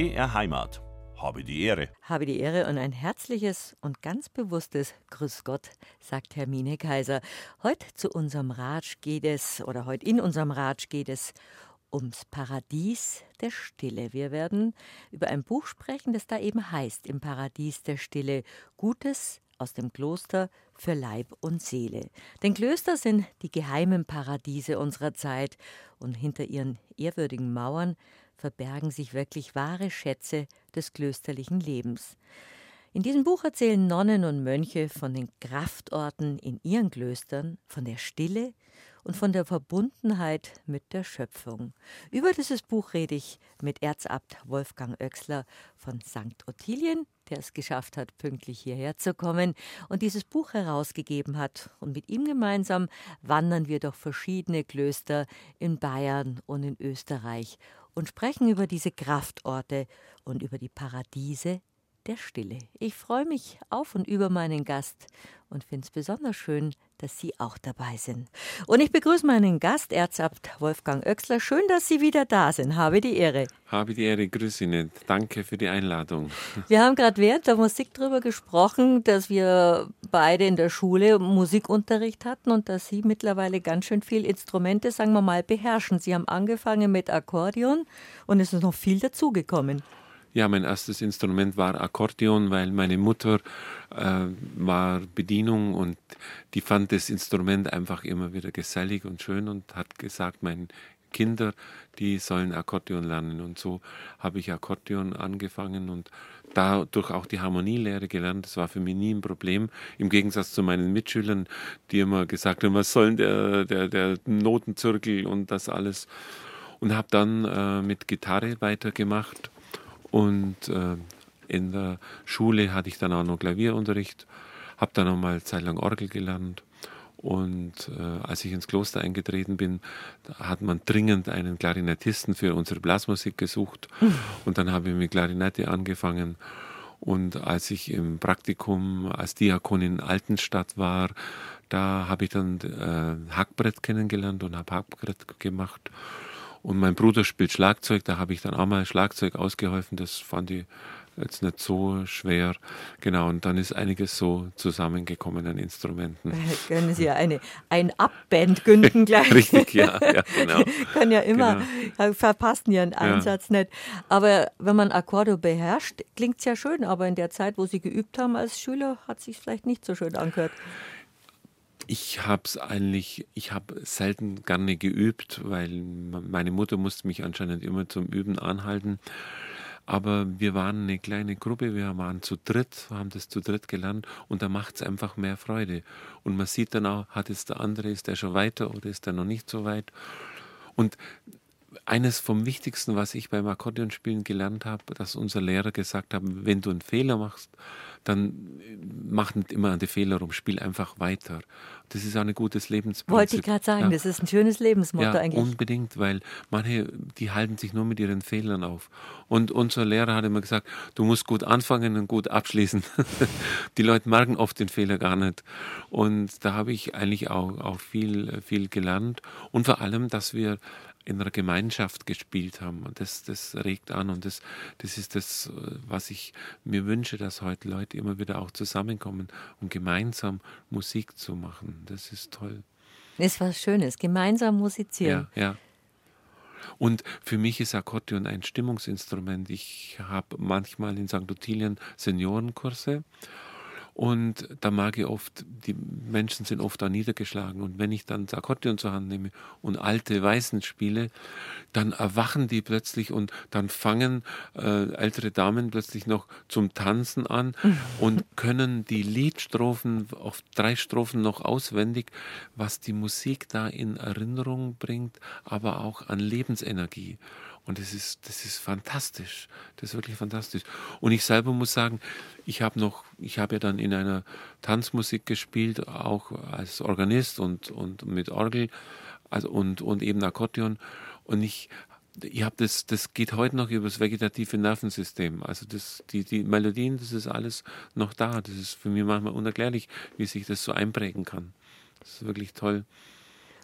BR Heimat. Habe die Ehre. Habe die Ehre und ein herzliches und ganz bewusstes Grüß Gott, sagt Hermine Kaiser. Heute zu unserem Ratsch geht es, oder heute in unserem Ratsch geht es ums Paradies der Stille. Wir werden über ein Buch sprechen, das da eben heißt, im Paradies der Stille, Gutes aus dem Kloster für Leib und Seele. Denn Klöster sind die geheimen Paradiese unserer Zeit und hinter ihren ehrwürdigen Mauern verbergen sich wirklich wahre Schätze des klösterlichen Lebens. In diesem Buch erzählen Nonnen und Mönche von den Kraftorten in ihren Klöstern, von der Stille und von der Verbundenheit mit der Schöpfung. Über dieses Buch rede ich mit Erzabt Wolfgang Oechsler von St. Ottilien, der es geschafft hat, pünktlich hierher zu kommen und dieses Buch herausgegeben hat. Und mit ihm gemeinsam wandern wir durch verschiedene Klöster in Bayern und in Österreich und sprechen über diese Kraftorte und über die Paradiese der Stille. Ich freue mich auf und über meinen Gast und finde es besonders schön, dass Sie auch dabei sind. Und ich begrüße meinen Gast, Erzabt Wolfgang Oechsler. Schön, dass Sie wieder da sind. Habe die Ehre. Habe die Ehre, grüße Ihnen. Danke für die Einladung. Wir haben gerade während der Musik darüber gesprochen, dass wir beide in der Schule Musikunterricht hatten und dass Sie mittlerweile ganz schön viel Instrumente, sagen wir mal, beherrschen. Sie haben angefangen mit Akkordeon und es ist noch viel dazugekommen. Ja, mein erstes Instrument war Akkordeon, weil meine Mutter äh, war Bedienung und die fand das Instrument einfach immer wieder gesellig und schön und hat gesagt, meine Kinder, die sollen Akkordeon lernen. Und so habe ich Akkordeon angefangen und dadurch auch die Harmonielehre gelernt. Das war für mich nie ein Problem. Im Gegensatz zu meinen Mitschülern, die immer gesagt haben, was soll der, der, der Notenzirkel und das alles. Und habe dann äh, mit Gitarre weitergemacht und äh, in der Schule hatte ich dann auch noch Klavierunterricht, habe dann noch mal eine Zeit lang Orgel gelernt. Und äh, als ich ins Kloster eingetreten bin, hat man dringend einen Klarinettisten für unsere Blasmusik gesucht. Und dann habe ich mit Klarinette angefangen. Und als ich im Praktikum als Diakon in Altenstadt war, da habe ich dann äh, Hackbrett kennengelernt und habe Hackbrett gemacht. Und mein Bruder spielt Schlagzeug, da habe ich dann auch mal Schlagzeug ausgeholfen. Das fand ich jetzt nicht so schwer. Genau, und dann ist einiges so zusammengekommen an Instrumenten. Können Sie ja eine ein Abband gründen gleich. Richtig, ja, ja genau. Können ja immer, genau. verpassen Ihren Einsatz ja. nicht. Aber wenn man Akkordeon beherrscht, klingt es ja schön, aber in der Zeit, wo Sie geübt haben als Schüler, hat es sich vielleicht nicht so schön angehört. Ich habe es eigentlich, ich habe selten gerne geübt, weil meine Mutter musste mich anscheinend immer zum Üben anhalten. Aber wir waren eine kleine Gruppe, wir waren zu dritt, haben das zu dritt gelernt und da macht es einfach mehr Freude. Und man sieht dann auch, hat es der andere, ist der schon weiter oder ist der noch nicht so weit. Und eines vom Wichtigsten, was ich beim Akkordeonspielen gelernt habe, dass unser Lehrer gesagt hat, wenn du einen Fehler machst, dann mach nicht immer an die Fehler rum, spiel einfach weiter. Das ist auch ein gutes Lebensprinzip. Wollte ich gerade sagen, ja. das ist ein schönes Lebensmotto ja, eigentlich. Unbedingt, weil manche, die halten sich nur mit ihren Fehlern auf. Und unser Lehrer hat immer gesagt, du musst gut anfangen und gut abschließen. die Leute merken oft den Fehler gar nicht. Und da habe ich eigentlich auch, auch viel, viel gelernt. Und vor allem, dass wir in einer Gemeinschaft gespielt haben. Und das, das regt an und das, das ist das, was ich mir wünsche, dass heute Leute immer wieder auch zusammenkommen, um gemeinsam Musik zu machen. Das ist toll. Ist was Schönes, gemeinsam musizieren. Ja, ja. Und für mich ist Akkordeon ein Stimmungsinstrument. Ich habe manchmal in St. Ottilien Seniorenkurse und da mag ich oft, die Menschen sind oft da niedergeschlagen. Und wenn ich dann das Akkordeon zur Hand nehme und alte Weißen spiele, dann erwachen die plötzlich und dann fangen äh, ältere Damen plötzlich noch zum Tanzen an und können die Liedstrophen auf drei Strophen noch auswendig, was die Musik da in Erinnerung bringt, aber auch an Lebensenergie. Und das ist, das ist fantastisch. Das ist wirklich fantastisch. Und ich selber muss sagen, ich habe noch, ich habe ja dann in einer Tanzmusik gespielt, auch als Organist und, und mit Orgel also und, und eben Akkordeon. Und ich, ich habe das, das geht heute noch über das vegetative Nervensystem. Also das, die, die Melodien, das ist alles noch da. Das ist für mich manchmal unerklärlich, wie sich das so einprägen kann. Das ist wirklich toll.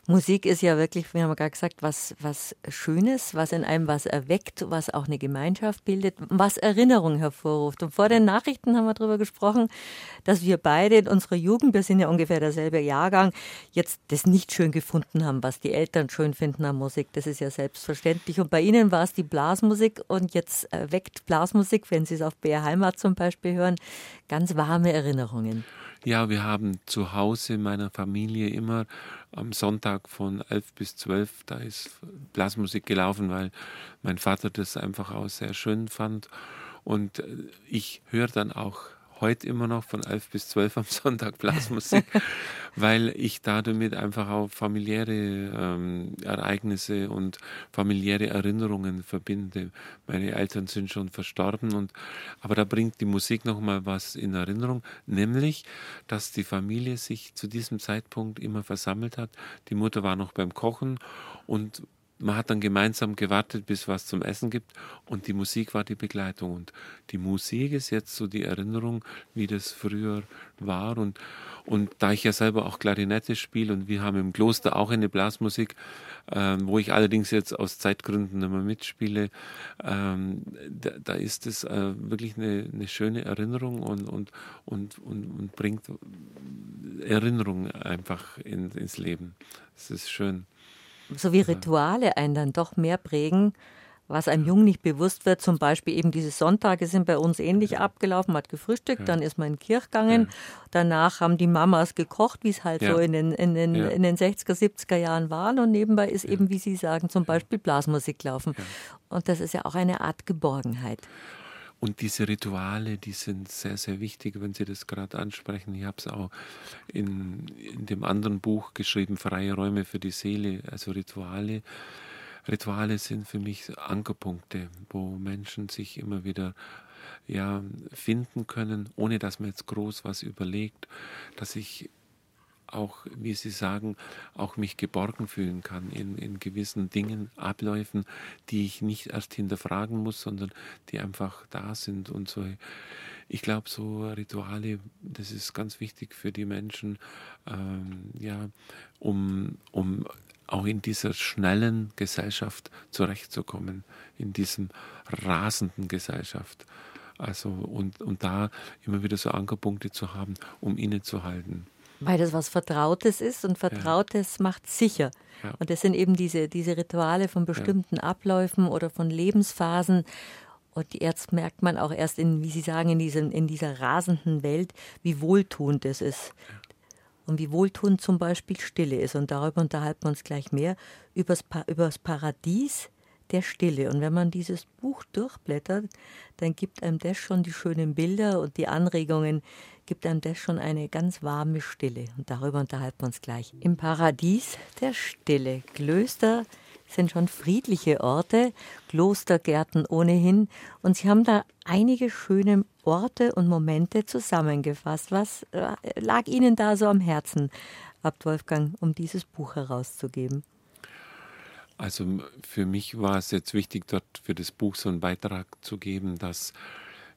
Musik ist ja wirklich, wir haben gerade gesagt, was, was Schönes, was in einem was erweckt, was auch eine Gemeinschaft bildet, was Erinnerungen hervorruft. Und vor den Nachrichten haben wir darüber gesprochen, dass wir beide in unserer Jugend, wir sind ja ungefähr derselbe Jahrgang, jetzt das nicht schön gefunden haben, was die Eltern schön finden an Musik. Das ist ja selbstverständlich. Und bei Ihnen war es die Blasmusik und jetzt erweckt Blasmusik, wenn Sie es auf BR Heimat zum Beispiel hören, ganz warme Erinnerungen. Ja, wir haben zu Hause in meiner Familie immer am Sonntag von 11 bis 12, da ist Blasmusik gelaufen, weil mein Vater das einfach auch sehr schön fand. Und äh, ich höre dann auch heute immer noch von 11 bis 12 am Sonntag Blasmusik, weil ich damit einfach auch familiäre ähm, Ereignisse und familiäre Erinnerungen verbinde. Meine Eltern sind schon verstorben und aber da bringt die Musik noch mal was in Erinnerung, nämlich, dass die Familie sich zu diesem Zeitpunkt immer versammelt hat. Die Mutter war noch beim Kochen und man hat dann gemeinsam gewartet, bis was zum Essen gibt. Und die Musik war die Begleitung. Und die Musik ist jetzt so die Erinnerung, wie das früher war. Und und da ich ja selber auch Klarinette spiele und wir haben im Kloster auch eine Blasmusik, ähm, wo ich allerdings jetzt aus Zeitgründen immer mitspiele, ähm, da, da, ist es äh, wirklich eine, eine, schöne Erinnerung und, und, und, und, und bringt Erinnerung einfach in, ins Leben. Es ist schön so wie Rituale einen dann doch mehr prägen, was einem Jungen nicht bewusst wird. Zum Beispiel eben diese Sonntage sind bei uns ähnlich ja. abgelaufen. Man hat gefrühstückt, ja. dann ist man in die Kirche gegangen. Ja. Danach haben die Mamas gekocht, wie es halt so in den, in, den, in den 60er, 70er Jahren war. Und nebenbei ist eben, wie Sie sagen, zum Beispiel Blasmusik laufen. Und das ist ja auch eine Art Geborgenheit. Und diese Rituale, die sind sehr, sehr wichtig, wenn Sie das gerade ansprechen. Ich habe es auch in, in dem anderen Buch geschrieben, Freie Räume für die Seele, also Rituale. Rituale sind für mich Ankerpunkte, wo Menschen sich immer wieder ja, finden können, ohne dass man jetzt groß was überlegt, dass ich auch, wie Sie sagen, auch mich geborgen fühlen kann in, in gewissen Dingen, Abläufen, die ich nicht erst hinterfragen muss, sondern die einfach da sind und so. Ich glaube, so Rituale, das ist ganz wichtig für die Menschen, ähm, ja, um, um auch in dieser schnellen Gesellschaft zurechtzukommen, in diesem rasenden Gesellschaft. Also und, und da immer wieder so Ankerpunkte zu haben, um innezuhalten. Weil das was Vertrautes ist und Vertrautes ja. macht sicher. Ja. Und das sind eben diese, diese Rituale von bestimmten ja. Abläufen oder von Lebensphasen. Und jetzt merkt man auch erst, in, wie Sie sagen, in, diesem, in dieser rasenden Welt, wie wohltuend es ist. Und wie wohltuend zum Beispiel Stille ist. Und darüber unterhalten wir uns gleich mehr. Übers, pa übers Paradies der Stille. Und wenn man dieses Buch durchblättert, dann gibt einem das schon die schönen Bilder und die Anregungen, gibt einem das schon eine ganz warme Stille. Und darüber unterhalten wir uns gleich. Im Paradies der Stille. Klöster sind schon friedliche Orte, Klostergärten ohnehin. Und Sie haben da einige schöne Orte und Momente zusammengefasst. Was äh, lag Ihnen da so am Herzen, Abt Wolfgang, um dieses Buch herauszugeben? Also für mich war es jetzt wichtig, dort für das Buch so einen Beitrag zu geben, dass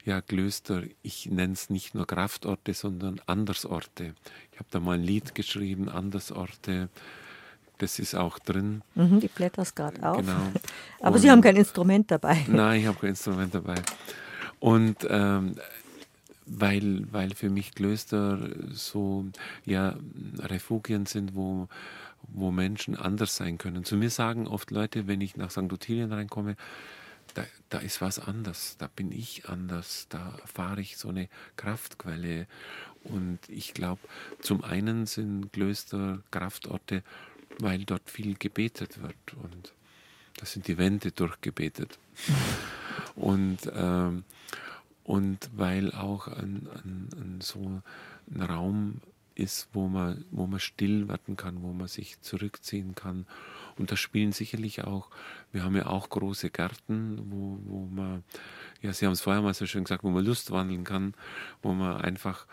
ja, Klöster, ich nenne es nicht nur Kraftorte, sondern Andersorte. Ich habe da mal ein Lied geschrieben, Andersorte. Das ist auch drin. Mhm, die blättert es gerade auf. Genau. Aber Und, Sie haben kein Instrument dabei. Nein, ich habe kein Instrument dabei. Und ähm, weil, weil für mich Klöster so ja, Refugien sind, wo, wo Menschen anders sein können. Zu mir sagen oft Leute, wenn ich nach St. Ottilien reinkomme, da, da ist was anders, da bin ich anders, da erfahre ich so eine Kraftquelle. Und ich glaube, zum einen sind Klöster Kraftorte, weil dort viel gebetet wird und da sind die Wände durchgebetet. und, ähm, und weil auch ein, ein, ein, so ein Raum ist, wo man, wo man still werden kann, wo man sich zurückziehen kann und da spielen sicherlich auch, wir haben ja auch große Gärten, wo, wo man, ja, Sie haben es vorher mal so schön gesagt, wo man Lust wandeln kann, wo man einfach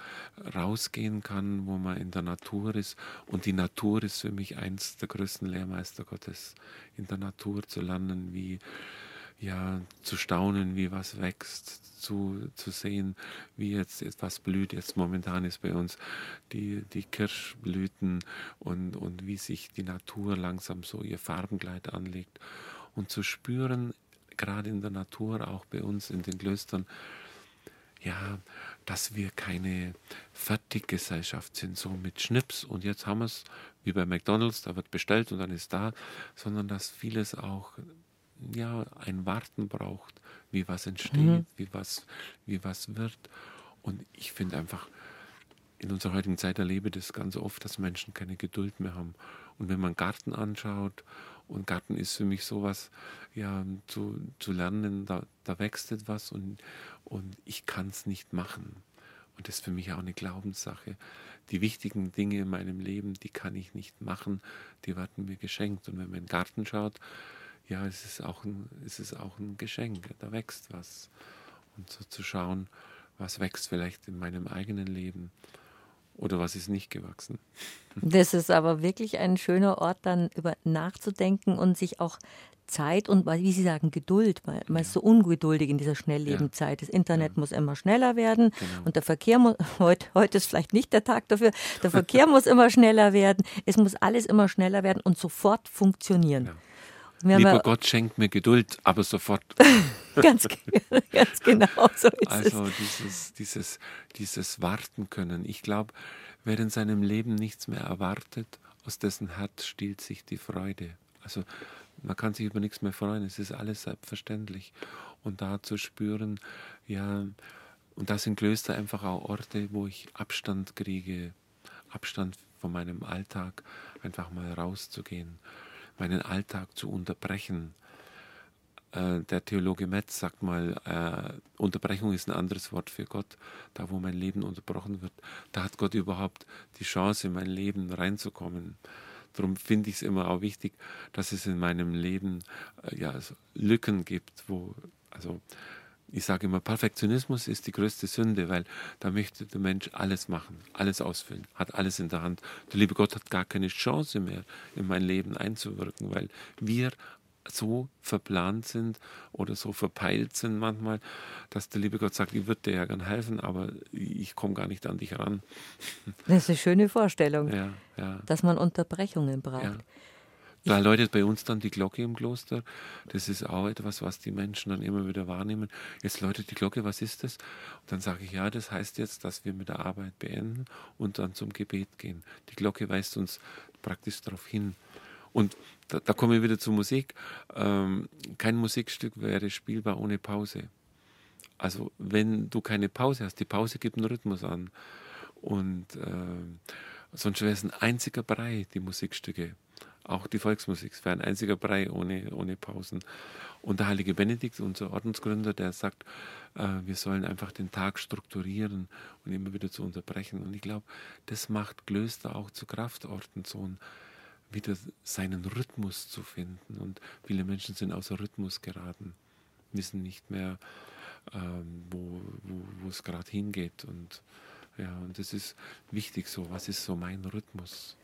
rausgehen kann, wo man in der Natur ist. Und die Natur ist für mich eins der größten Lehrmeister Gottes, in der Natur zu lernen, wie, ja, zu staunen, wie was wächst, zu, zu sehen, wie jetzt etwas blüht. Jetzt momentan ist bei uns die, die Kirschblüten und, und wie sich die Natur langsam so ihr Farbenkleid anlegt. Und zu spüren, gerade in der Natur, auch bei uns in den Klöstern, ja, dass wir keine Fertiggesellschaft sind, so mit Schnips und jetzt haben wir es, wie bei McDonalds, da wird bestellt und dann ist da, sondern dass vieles auch ja, ein Warten braucht, wie was entsteht, mhm. wie, was, wie was wird. Und ich finde einfach, in unserer heutigen Zeit erlebe ich das ganz oft, dass Menschen keine Geduld mehr haben. Und wenn man Garten anschaut, und Garten ist für mich sowas, ja, zu, zu lernen, da, da wächst etwas und, und ich kann es nicht machen. Und das ist für mich auch eine Glaubenssache. Die wichtigen Dinge in meinem Leben, die kann ich nicht machen, die werden mir geschenkt. Und wenn man in den Garten schaut, ja, es ist auch ein, es ist auch ein Geschenk, da wächst was. Und so zu schauen, was wächst vielleicht in meinem eigenen Leben oder was ist nicht gewachsen. Das ist aber wirklich ein schöner Ort, dann über nachzudenken und sich auch Zeit und, wie Sie sagen, Geduld. Man, man ist so ungeduldig in dieser Schnelllebenszeit. Das Internet ja. muss immer schneller werden genau. und der Verkehr muss, heute, heute ist vielleicht nicht der Tag dafür, der Verkehr muss immer schneller werden. Es muss alles immer schneller werden und sofort funktionieren. Ja. Lieber Gott schenkt mir Geduld, aber sofort. ganz, ganz genau, so ist also es. dieses, dieses, dieses Warten können. Ich glaube, wer in seinem Leben nichts mehr erwartet, aus dessen Herz stiehlt sich die Freude. Also man kann sich über nichts mehr freuen, es ist alles selbstverständlich. Und da zu spüren, ja, und das sind Klöster einfach auch Orte, wo ich Abstand kriege, Abstand von meinem Alltag, einfach mal rauszugehen meinen Alltag zu unterbrechen. Äh, der Theologe Metz sagt mal, äh, Unterbrechung ist ein anderes Wort für Gott. Da, wo mein Leben unterbrochen wird, da hat Gott überhaupt die Chance, in mein Leben reinzukommen. Darum finde ich es immer auch wichtig, dass es in meinem Leben äh, ja, also Lücken gibt, wo, also ich sage immer, Perfektionismus ist die größte Sünde, weil da möchte der Mensch alles machen, alles ausfüllen, hat alles in der Hand. Der liebe Gott hat gar keine Chance mehr, in mein Leben einzuwirken, weil wir so verplant sind oder so verpeilt sind manchmal, dass der liebe Gott sagt, ich würde dir ja gern helfen, aber ich komme gar nicht an dich ran. Das ist eine schöne Vorstellung, ja, ja. dass man Unterbrechungen braucht. Ja. Da läutet bei uns dann die Glocke im Kloster. Das ist auch etwas, was die Menschen dann immer wieder wahrnehmen. Jetzt läutet die Glocke, was ist das? Und dann sage ich, ja, das heißt jetzt, dass wir mit der Arbeit beenden und dann zum Gebet gehen. Die Glocke weist uns praktisch darauf hin. Und da, da komme ich wieder zur Musik. Ähm, kein Musikstück wäre spielbar ohne Pause. Also wenn du keine Pause hast, die Pause gibt einen Rhythmus an. Und äh, sonst wäre es ein einziger Brei, die Musikstücke auch die Volksmusik. Es wäre ein einziger Brei ohne, ohne Pausen. Und der heilige Benedikt, unser Ordensgründer, der sagt, äh, wir sollen einfach den Tag strukturieren und immer wieder zu unterbrechen. Und ich glaube, das macht Klöster auch zu Kraftorten, so ein, wieder seinen Rhythmus zu finden. Und viele Menschen sind außer Rhythmus geraten, wissen nicht mehr, ähm, wo, wo, es gerade hingeht. Und ja, und das ist wichtig so. Was ist so mein Rhythmus?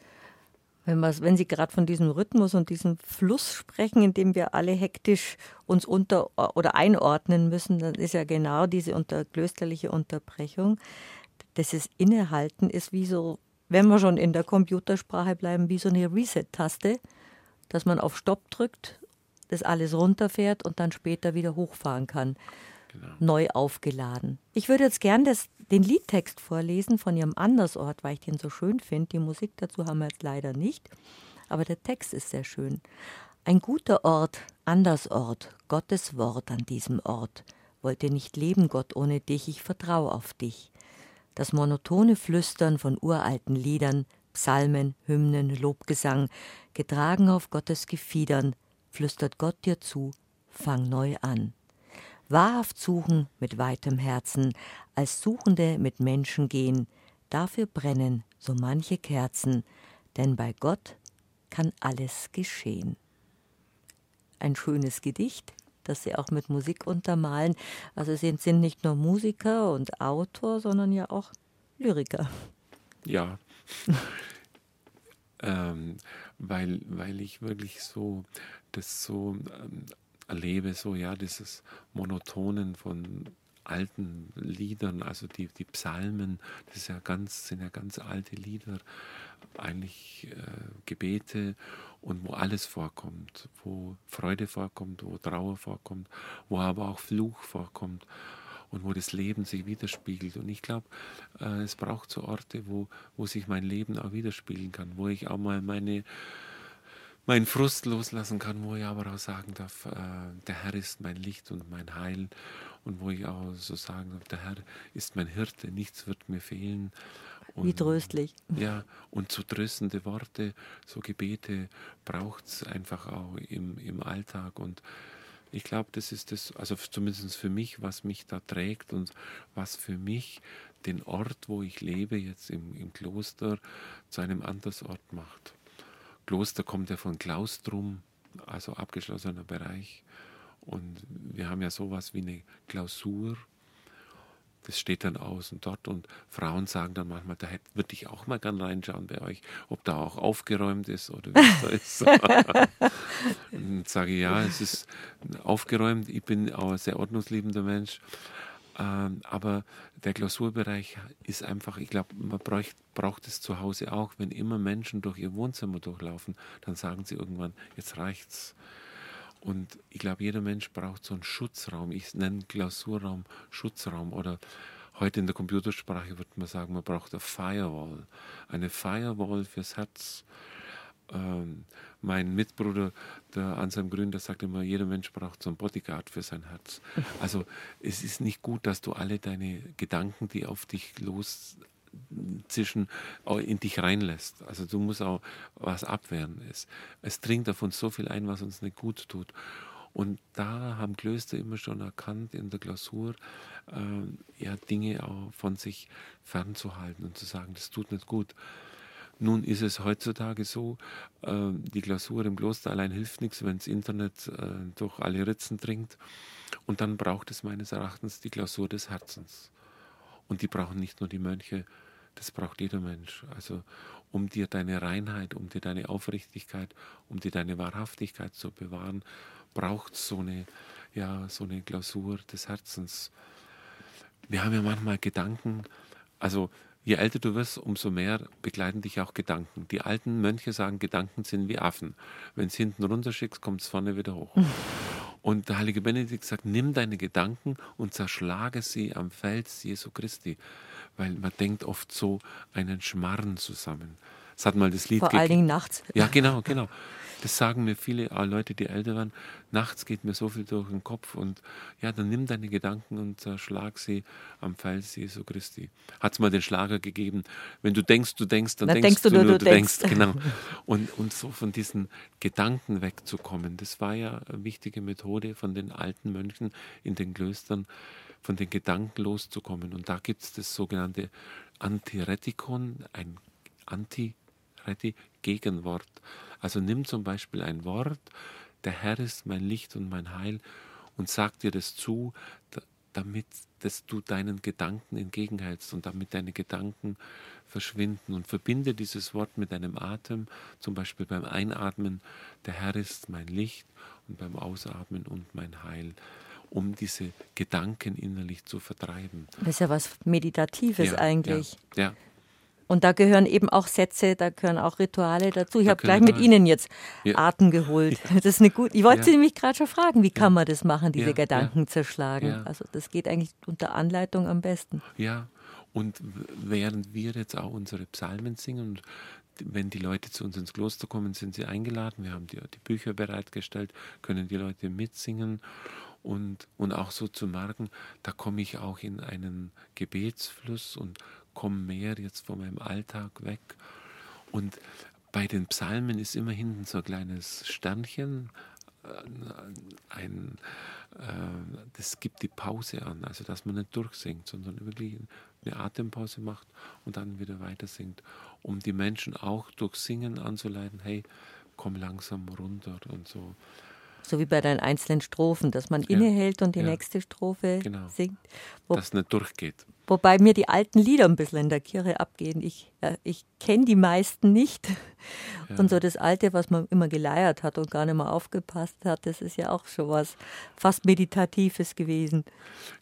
Wenn, wenn Sie gerade von diesem Rhythmus und diesem Fluss sprechen, in dem wir alle hektisch uns unter oder einordnen müssen, dann ist ja genau diese unter, klösterliche Unterbrechung. Das Innehalten ist wie so, wenn wir schon in der Computersprache bleiben, wie so eine Reset-Taste, dass man auf Stopp drückt, das alles runterfährt und dann später wieder hochfahren kann genau. neu aufgeladen. Ich würde jetzt gern das, den Liedtext vorlesen von Ihrem Andersort, weil ich den so schön finde. Die Musik dazu haben wir jetzt leider nicht, aber der Text ist sehr schön. Ein guter Ort, Andersort, Gottes Wort an diesem Ort. Wollte nicht leben, Gott, ohne dich, ich vertraue auf dich. Das monotone Flüstern von uralten Liedern, Psalmen, Hymnen, Lobgesang, getragen auf Gottes Gefiedern, flüstert Gott dir zu, fang neu an wahrhaft suchen mit weitem Herzen, als Suchende mit Menschen gehen, dafür brennen so manche Kerzen, denn bei Gott kann alles geschehen. Ein schönes Gedicht, das Sie auch mit Musik untermalen. Also Sie sind nicht nur Musiker und Autor, sondern ja auch Lyriker. Ja. ähm, weil, weil ich wirklich so das so ähm, erlebe, so ja, dieses Monotonen von alten Liedern, also die, die Psalmen, das ja ganz, sind ja ganz alte Lieder, eigentlich äh, Gebete und wo alles vorkommt, wo Freude vorkommt, wo Trauer vorkommt, wo aber auch Fluch vorkommt und wo das Leben sich widerspiegelt. Und ich glaube, äh, es braucht so Orte, wo, wo sich mein Leben auch widerspiegeln kann, wo ich auch mal meine meinen Frust loslassen kann, wo ich aber auch sagen darf, äh, der Herr ist mein Licht und mein Heil und wo ich auch so sagen darf, der Herr ist mein Hirte, nichts wird mir fehlen. Und, Wie tröstlich. Ja, und so tröstende Worte, so Gebete braucht es einfach auch im, im Alltag und ich glaube, das ist das, also zumindest für mich, was mich da trägt und was für mich den Ort, wo ich lebe, jetzt im, im Kloster, zu einem Andersort macht. Kloster kommt ja von Klaustrum, also abgeschlossener Bereich. Und wir haben ja sowas wie eine Klausur. Das steht dann aus und dort. Und Frauen sagen dann manchmal, da würde ich auch mal gern reinschauen bei euch, ob da auch aufgeräumt ist oder wie es da ist. und sage ja, es ist aufgeräumt. Ich bin auch ein sehr ordnungsliebender Mensch. Ähm, aber der Klausurbereich ist einfach, ich glaube, man braucht, braucht es zu Hause auch. Wenn immer Menschen durch ihr Wohnzimmer durchlaufen, dann sagen sie irgendwann, jetzt reicht's. Und ich glaube, jeder Mensch braucht so einen Schutzraum. Ich nenne Klausurraum Schutzraum oder heute in der Computersprache würde man sagen, man braucht eine Firewall. Eine Firewall fürs Herz. Ähm, mein Mitbruder, der Anselm Grün, der sagt immer, jeder Mensch braucht so einen Bodyguard für sein Herz. Also es ist nicht gut, dass du alle deine Gedanken, die auf dich los zwischen in dich reinlässt. Also du musst auch was abwehren. Es, es dringt uns so viel ein, was uns nicht gut tut. Und da haben Klöster immer schon erkannt in der Klausur, äh, ja, Dinge auch von sich fernzuhalten und zu sagen, das tut nicht gut. Nun ist es heutzutage so, äh, die Klausur im Kloster allein hilft nichts, wenn das Internet äh, durch alle Ritzen dringt. Und dann braucht es meines Erachtens die Klausur des Herzens. Und die brauchen nicht nur die Mönche, das braucht jeder Mensch. Also um dir deine Reinheit, um dir deine Aufrichtigkeit, um dir deine Wahrhaftigkeit zu bewahren, braucht so eine, ja, so eine Klausur des Herzens. Wir haben ja manchmal Gedanken, also je älter du wirst, umso mehr begleiten dich auch Gedanken. Die alten Mönche sagen, Gedanken sind wie Affen. Wenn es hinten runterschickst, kommt es vorne wieder hoch. Und der heilige Benedikt sagt, nimm deine Gedanken und zerschlage sie am Fels Jesu Christi weil man denkt oft so einen Schmarren zusammen. Es hat mal das Lied Vor allen Dingen nachts. Ja, genau, genau. Das sagen mir viele Leute, die älter waren. Nachts geht mir so viel durch den Kopf und ja, dann nimm deine Gedanken und zerschlag sie am Fels Jesu Christi. Hat es mal den Schlager gegeben, wenn du denkst, du denkst, dann, dann denkst, denkst, du nur, du, du denkst. denkst. Genau. Und, und so von diesen Gedanken wegzukommen, das war ja eine wichtige Methode von den alten Mönchen in den Klöstern, von den Gedanken loszukommen. Und da gibt es das sogenannte Antiretikon, ein Antireti-Gegenwort. Also nimm zum Beispiel ein Wort, der Herr ist mein Licht und mein Heil und sag dir das zu, damit dass du deinen Gedanken entgegenhältst und damit deine Gedanken verschwinden. Und verbinde dieses Wort mit deinem Atem, zum Beispiel beim Einatmen, der Herr ist mein Licht und beim Ausatmen und mein Heil um diese Gedanken innerlich zu vertreiben. Das ist ja was Meditatives ja, eigentlich. Ja, ja. Und da gehören eben auch Sätze, da gehören auch Rituale dazu. Ich habe gleich mit Ihnen jetzt ja. Atem geholt. Das ist eine gute. Ich wollte Sie nämlich gerade schon fragen, wie kann man das machen, diese Gedanken zerschlagen? Also das geht eigentlich unter Anleitung am besten. Ja, und während wir jetzt auch unsere Psalmen singen und wenn die Leute zu uns ins Kloster kommen, sind sie eingeladen. Wir haben die, die Bücher bereitgestellt, können die Leute mitsingen und, und auch so zu merken, da komme ich auch in einen Gebetsfluss und komme mehr jetzt von meinem Alltag weg. Und bei den Psalmen ist immer hinten so ein kleines Sternchen, äh, ein, äh, das gibt die Pause an, also dass man nicht durchsingt, sondern wirklich eine Atempause macht und dann wieder weiter singt, um die Menschen auch durch Singen anzuleiten, hey, komm langsam runter und so. So wie bei den einzelnen Strophen, dass man ja. innehält und die ja. nächste Strophe genau. singt. Wo dass es nicht durchgeht. Wobei mir die alten Lieder ein bisschen in der Kirche abgehen. Ich, äh, ich kenne die meisten nicht. Ja. Und so das Alte, was man immer geleiert hat und gar nicht mehr aufgepasst hat, das ist ja auch schon was fast Meditatives gewesen.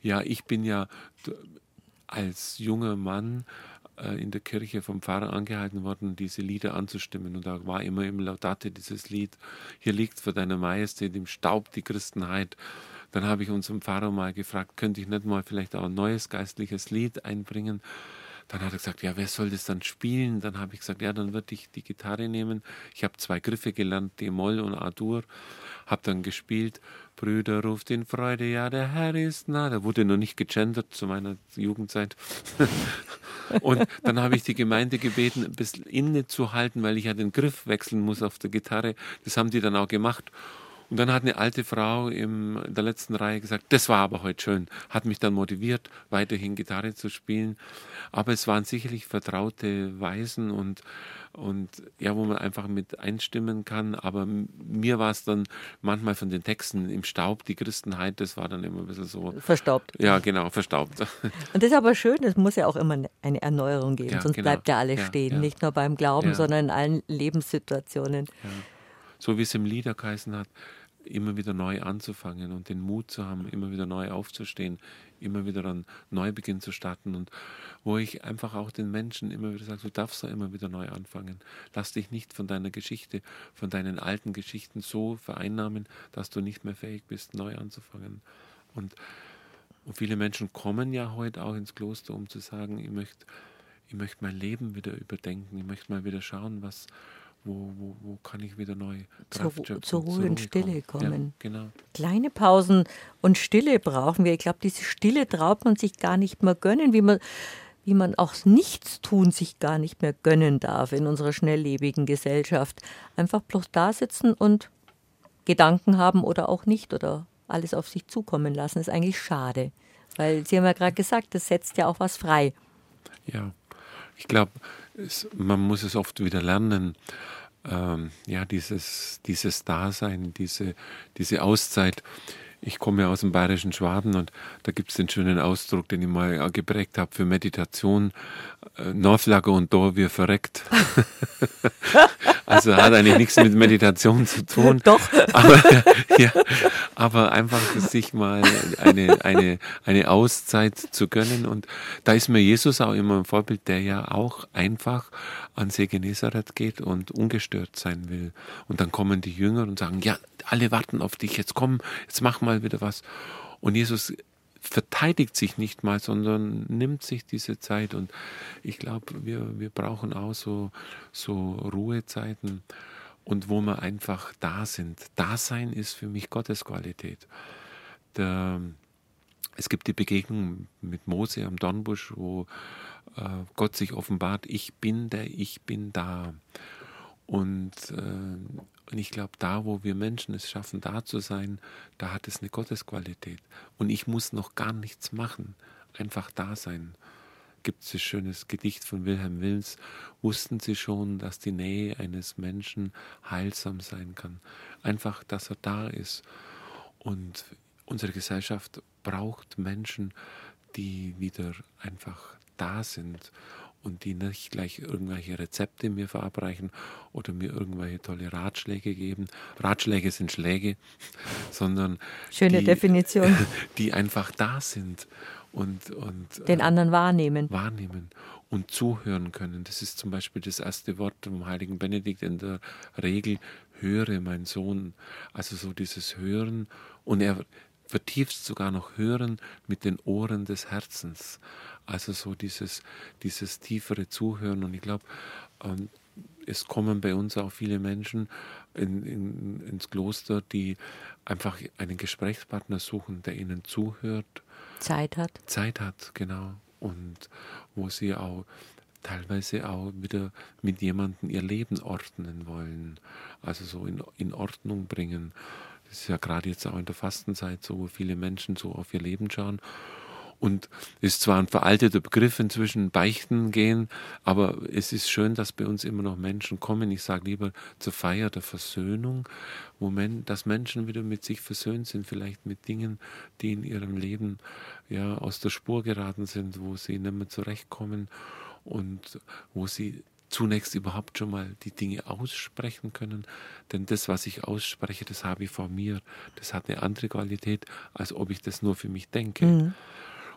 Ja, ich bin ja als junger Mann äh, in der Kirche vom Pfarrer angehalten worden, diese Lieder anzustimmen. Und da war immer im Laudate dieses Lied, hier liegt vor deiner Majestät im Staub die Christenheit. Dann habe ich unseren Pfarrer mal gefragt, könnte ich nicht mal vielleicht auch ein neues geistliches Lied einbringen? Dann hat er gesagt, ja, wer soll das dann spielen? Dann habe ich gesagt, ja, dann würde ich die Gitarre nehmen. Ich habe zwei Griffe gelernt, D-Moll und A-Dur. Habe dann gespielt, Brüder ruft in Freude, ja, der Herr ist nah. Da wurde noch nicht gegendert zu meiner Jugendzeit. und dann habe ich die Gemeinde gebeten, ein bisschen innezuhalten, weil ich ja den Griff wechseln muss auf der Gitarre. Das haben die dann auch gemacht. Und dann hat eine alte Frau in der letzten Reihe gesagt, das war aber heute schön, hat mich dann motiviert, weiterhin Gitarre zu spielen. Aber es waren sicherlich vertraute Weisen und, und ja, wo man einfach mit einstimmen kann. Aber mir war es dann manchmal von den Texten im Staub, die Christenheit, das war dann immer ein bisschen so. Verstaubt. Ja, genau, verstaubt. Und das ist aber schön, es muss ja auch immer eine Erneuerung geben, ja, sonst genau. bleibt ja alles ja, stehen, ja. nicht nur beim Glauben, sondern in allen Lebenssituationen. So wie es im Lieder geheißen hat, immer wieder neu anzufangen und den Mut zu haben, immer wieder neu aufzustehen, immer wieder einen Neubeginn zu starten und wo ich einfach auch den Menschen immer wieder sage, du darfst da immer wieder neu anfangen. Lass dich nicht von deiner Geschichte, von deinen alten Geschichten so vereinnahmen, dass du nicht mehr fähig bist, neu anzufangen. Und, und viele Menschen kommen ja heute auch ins Kloster, um zu sagen, ich möchte, ich möchte mein Leben wieder überdenken, ich möchte mal wieder schauen, was, wo, wo, wo kann ich wieder neu zur, schöpfen, zur Ruhe und Stille kommen. kommen. Ja, genau. Kleine Pausen und Stille brauchen wir. Ich glaube, diese Stille traut man sich gar nicht mehr gönnen, wie man, wie man auch Nichtstun sich gar nicht mehr gönnen darf in unserer schnelllebigen Gesellschaft. Einfach bloß da sitzen und Gedanken haben oder auch nicht oder alles auf sich zukommen lassen, ist eigentlich schade. Weil Sie haben ja gerade gesagt, das setzt ja auch was frei. Ja, ich glaube, man muss es oft wieder lernen, ähm, ja, dieses, dieses Dasein, diese, diese Auszeit. Ich komme ja aus dem bayerischen Schwaben und da gibt es den schönen Ausdruck, den ich mal geprägt habe für Meditation. Äh, Norflager und Dor, wir verreckt. also hat eigentlich nichts mit Meditation zu tun. Doch. Aber, ja, aber einfach sich mal eine, eine, eine Auszeit zu gönnen. Und da ist mir Jesus auch immer ein Vorbild, der ja auch einfach an See Genezareth geht und ungestört sein will. Und dann kommen die Jünger und sagen, ja, alle warten auf dich, jetzt komm, jetzt mach mal wieder was. Und Jesus verteidigt sich nicht mal, sondern nimmt sich diese Zeit. Und ich glaube, wir, wir brauchen auch so, so Ruhezeiten und wo wir einfach da sind. Dasein ist für mich Gottesqualität. Der, es gibt die Begegnung mit Mose am Dornbusch, wo äh, Gott sich offenbart, ich bin der, ich bin da. Und, äh, und ich glaube, da, wo wir Menschen es schaffen, da zu sein, da hat es eine Gottesqualität. Und ich muss noch gar nichts machen, einfach da sein. Gibt es ein schönes Gedicht von Wilhelm Willens. Wussten Sie schon, dass die Nähe eines Menschen heilsam sein kann? Einfach, dass er da ist. Und unsere Gesellschaft braucht Menschen, die wieder einfach da sind und die nicht gleich irgendwelche Rezepte mir verabreichen oder mir irgendwelche tolle Ratschläge geben. Ratschläge sind Schläge, sondern schöne die, Definition, die einfach da sind und, und den anderen wahrnehmen, wahrnehmen und zuhören können. Das ist zum Beispiel das erste Wort vom heiligen Benedikt in der Regel: Höre, mein Sohn. Also so dieses Hören und er vertiefst sogar noch Hören mit den Ohren des Herzens. Also so dieses, dieses tiefere Zuhören. Und ich glaube, ähm, es kommen bei uns auch viele Menschen in, in, ins Kloster, die einfach einen Gesprächspartner suchen, der ihnen zuhört. Zeit hat. Zeit hat, genau. Und wo sie auch teilweise auch wieder mit jemandem ihr Leben ordnen wollen. Also so in, in Ordnung bringen. Das ist ja gerade jetzt auch in der Fastenzeit so, wo viele Menschen so auf ihr Leben schauen Und ist zwar ein veralteter Begriff inzwischen, Beichten gehen, aber es ist schön, dass bei uns immer noch Menschen kommen. Ich sage lieber zur Feier der Versöhnung, wo men, dass Menschen wieder mit sich versöhnt sind, vielleicht mit Dingen, die in ihrem Leben ja aus der Spur geraten sind, wo sie nicht mehr zurechtkommen und wo sie zunächst überhaupt schon mal die Dinge aussprechen können. Denn das, was ich ausspreche, das habe ich vor mir. Das hat eine andere Qualität, als ob ich das nur für mich denke. Mhm.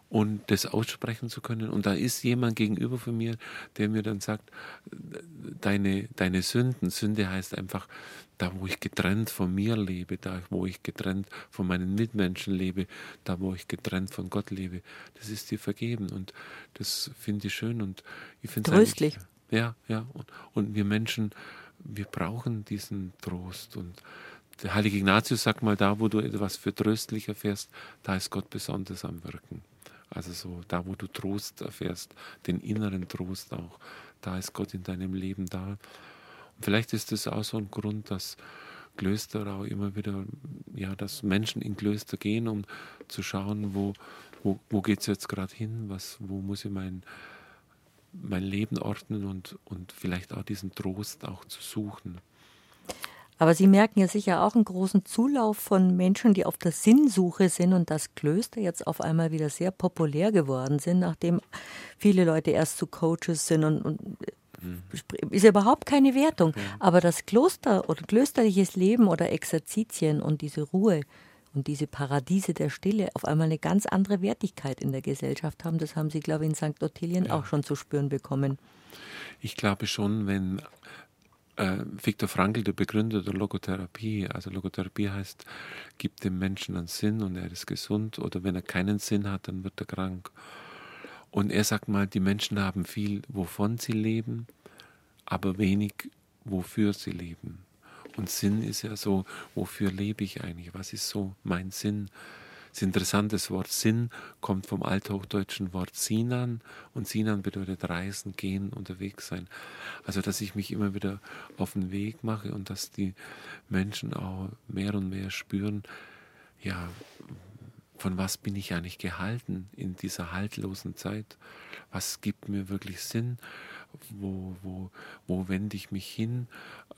Und das aussprechen zu können. Und da ist jemand gegenüber von mir, der mir dann sagt, deine, deine Sünden, Sünde heißt einfach, da wo ich getrennt von mir lebe, da wo ich getrennt von meinen Mitmenschen lebe, da wo ich getrennt von Gott lebe, das ist dir vergeben. Und das finde ich schön und ich finde es Tröstlich. Ja, ja. Und, und wir Menschen, wir brauchen diesen Trost. Und der heilige Ignatius sagt mal, da wo du etwas für tröstlich erfährst, da ist Gott besonders am Wirken. Also so, da wo du Trost erfährst, den inneren Trost auch, da ist Gott in deinem Leben da. Und vielleicht ist das auch so ein Grund, dass Klöster auch immer wieder, ja, dass Menschen in Klöster gehen, um zu schauen, wo, wo, wo geht es jetzt gerade hin, was, wo muss ich mein, mein Leben ordnen und, und vielleicht auch diesen Trost auch zu suchen. Aber Sie merken ja sicher auch einen großen Zulauf von Menschen, die auf der Sinnsuche sind und dass Klöster jetzt auf einmal wieder sehr populär geworden sind, nachdem viele Leute erst zu Coaches sind und, und mhm. ist ja überhaupt keine Wertung. Aber das Kloster oder klösterliches Leben oder Exerzitien und diese Ruhe, und diese Paradiese der Stille auf einmal eine ganz andere Wertigkeit in der Gesellschaft haben. Das haben Sie, glaube ich, in St. Ottilien ja. auch schon zu spüren bekommen. Ich glaube schon, wenn äh, Viktor Frankl, der Begründer der Logotherapie, also Logotherapie heißt, gibt dem Menschen einen Sinn und er ist gesund oder wenn er keinen Sinn hat, dann wird er krank. Und er sagt mal, die Menschen haben viel, wovon sie leben, aber wenig, wofür sie leben. Und Sinn ist ja so, wofür lebe ich eigentlich? Was ist so mein Sinn? Das interessante Wort Sinn kommt vom althochdeutschen Wort Sinan und Sinan bedeutet reisen, gehen, unterwegs sein. Also dass ich mich immer wieder auf den Weg mache und dass die Menschen auch mehr und mehr spüren, ja, von was bin ich eigentlich gehalten in dieser haltlosen Zeit? Was gibt mir wirklich Sinn? Wo, wo, wo wende ich mich hin,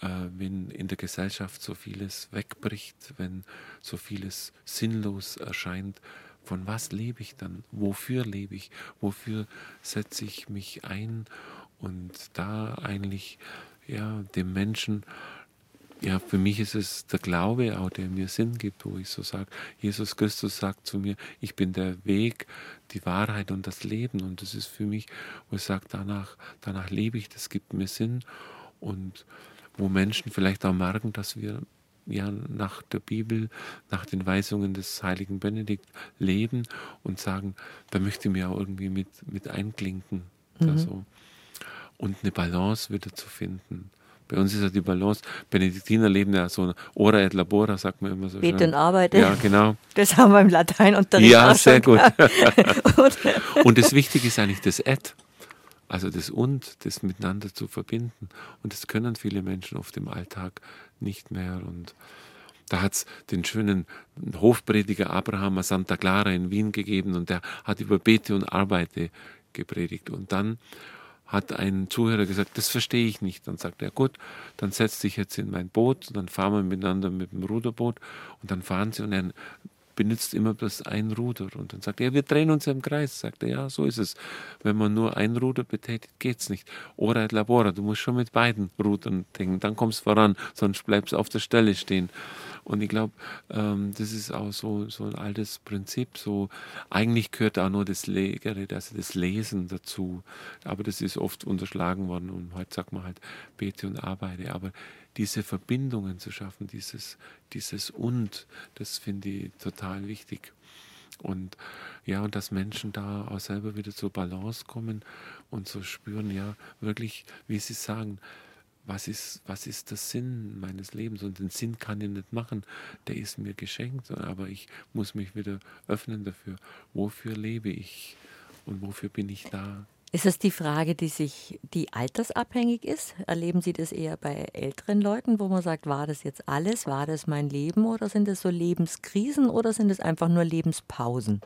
äh, wenn in der Gesellschaft so vieles wegbricht, wenn so vieles sinnlos erscheint. Von was lebe ich dann? Wofür lebe ich? Wofür setze ich mich ein? Und da eigentlich ja, dem Menschen ja, für mich ist es der Glaube auch, der mir Sinn gibt, wo ich so sage, Jesus Christus sagt zu mir, ich bin der Weg, die Wahrheit und das Leben. Und das ist für mich, wo ich sage, danach, danach lebe ich, das gibt mir Sinn. Und wo Menschen vielleicht auch merken, dass wir ja nach der Bibel, nach den Weisungen des heiligen Benedikt leben und sagen, da möchte ich mir auch irgendwie mit, mit einklinken. Mhm. Also, und eine Balance wieder zu finden. Bei uns ist ja die Balance. Benediktiner leben ja so Ora et labora, sagt man immer so. Bete und arbeite. Ja, genau. Das haben wir im Lateinunterricht. Ja, sehr gut. und das Wichtige ist eigentlich das et. Also das und, das miteinander zu verbinden. Und das können viele Menschen oft im Alltag nicht mehr. Und da hat es den schönen Hofprediger Abraham Santa Clara in Wien gegeben und der hat über Bete und Arbeite gepredigt. Und dann hat ein Zuhörer gesagt, das verstehe ich nicht. Dann sagt er, gut, dann setz dich jetzt in mein Boot, dann fahren wir miteinander mit dem Ruderboot und dann fahren sie und er benutzt immer bloß ein Ruder. Und dann sagt er, ja, wir drehen uns im Kreis. Sagt er, ja, so ist es. Wenn man nur ein Ruder betätigt, geht's nicht. Ora et labora, du musst schon mit beiden Rudern denken, dann kommst du voran, sonst bleibst du auf der Stelle stehen. Und ich glaube, ähm, das ist auch so, so ein altes Prinzip. So, eigentlich gehört auch nur das Legere, also das Lesen dazu. Aber das ist oft unterschlagen worden und heute sagt man halt, bete und arbeite. Aber diese Verbindungen zu schaffen, dieses, dieses Und, das finde ich total wichtig. Und ja, und dass Menschen da auch selber wieder zur Balance kommen und so spüren, ja, wirklich, wie sie sagen, was ist, was ist der Sinn meines Lebens? Und den Sinn kann ich nicht machen, der ist mir geschenkt, aber ich muss mich wieder öffnen dafür. Wofür lebe ich und wofür bin ich da? Ist das die Frage, die sich, die altersabhängig ist? Erleben Sie das eher bei älteren Leuten, wo man sagt, war das jetzt alles, war das mein Leben oder sind es so Lebenskrisen oder sind es einfach nur Lebenspausen?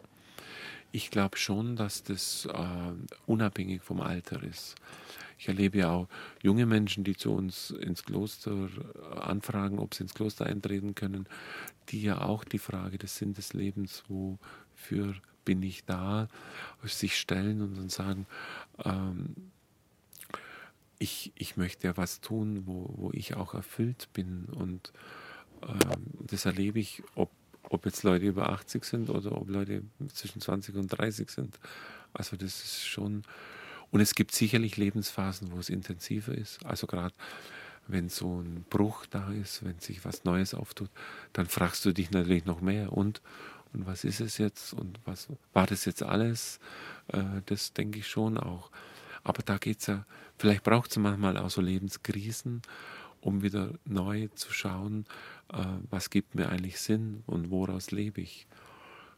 Ich glaube schon, dass das äh, unabhängig vom Alter ist. Ich erlebe ja auch junge Menschen, die zu uns ins Kloster äh, anfragen, ob sie ins Kloster eintreten können, die ja auch die Frage des Sinn des Lebens, wofür bin ich da, sich stellen und dann sagen, ähm, ich, ich möchte ja was tun, wo, wo ich auch erfüllt bin. Und ähm, das erlebe ich, ob, ob jetzt Leute über 80 sind oder ob Leute zwischen 20 und 30 sind. Also das ist schon und es gibt sicherlich Lebensphasen, wo es intensiver ist. Also gerade wenn so ein Bruch da ist, wenn sich was Neues auftut, dann fragst du dich natürlich noch mehr. Und, und was ist es jetzt? Und was war das jetzt alles? Äh, das denke ich schon auch. Aber da geht es ja, vielleicht braucht es manchmal auch so Lebenskrisen, um wieder neu zu schauen, äh, was gibt mir eigentlich Sinn und woraus lebe ich.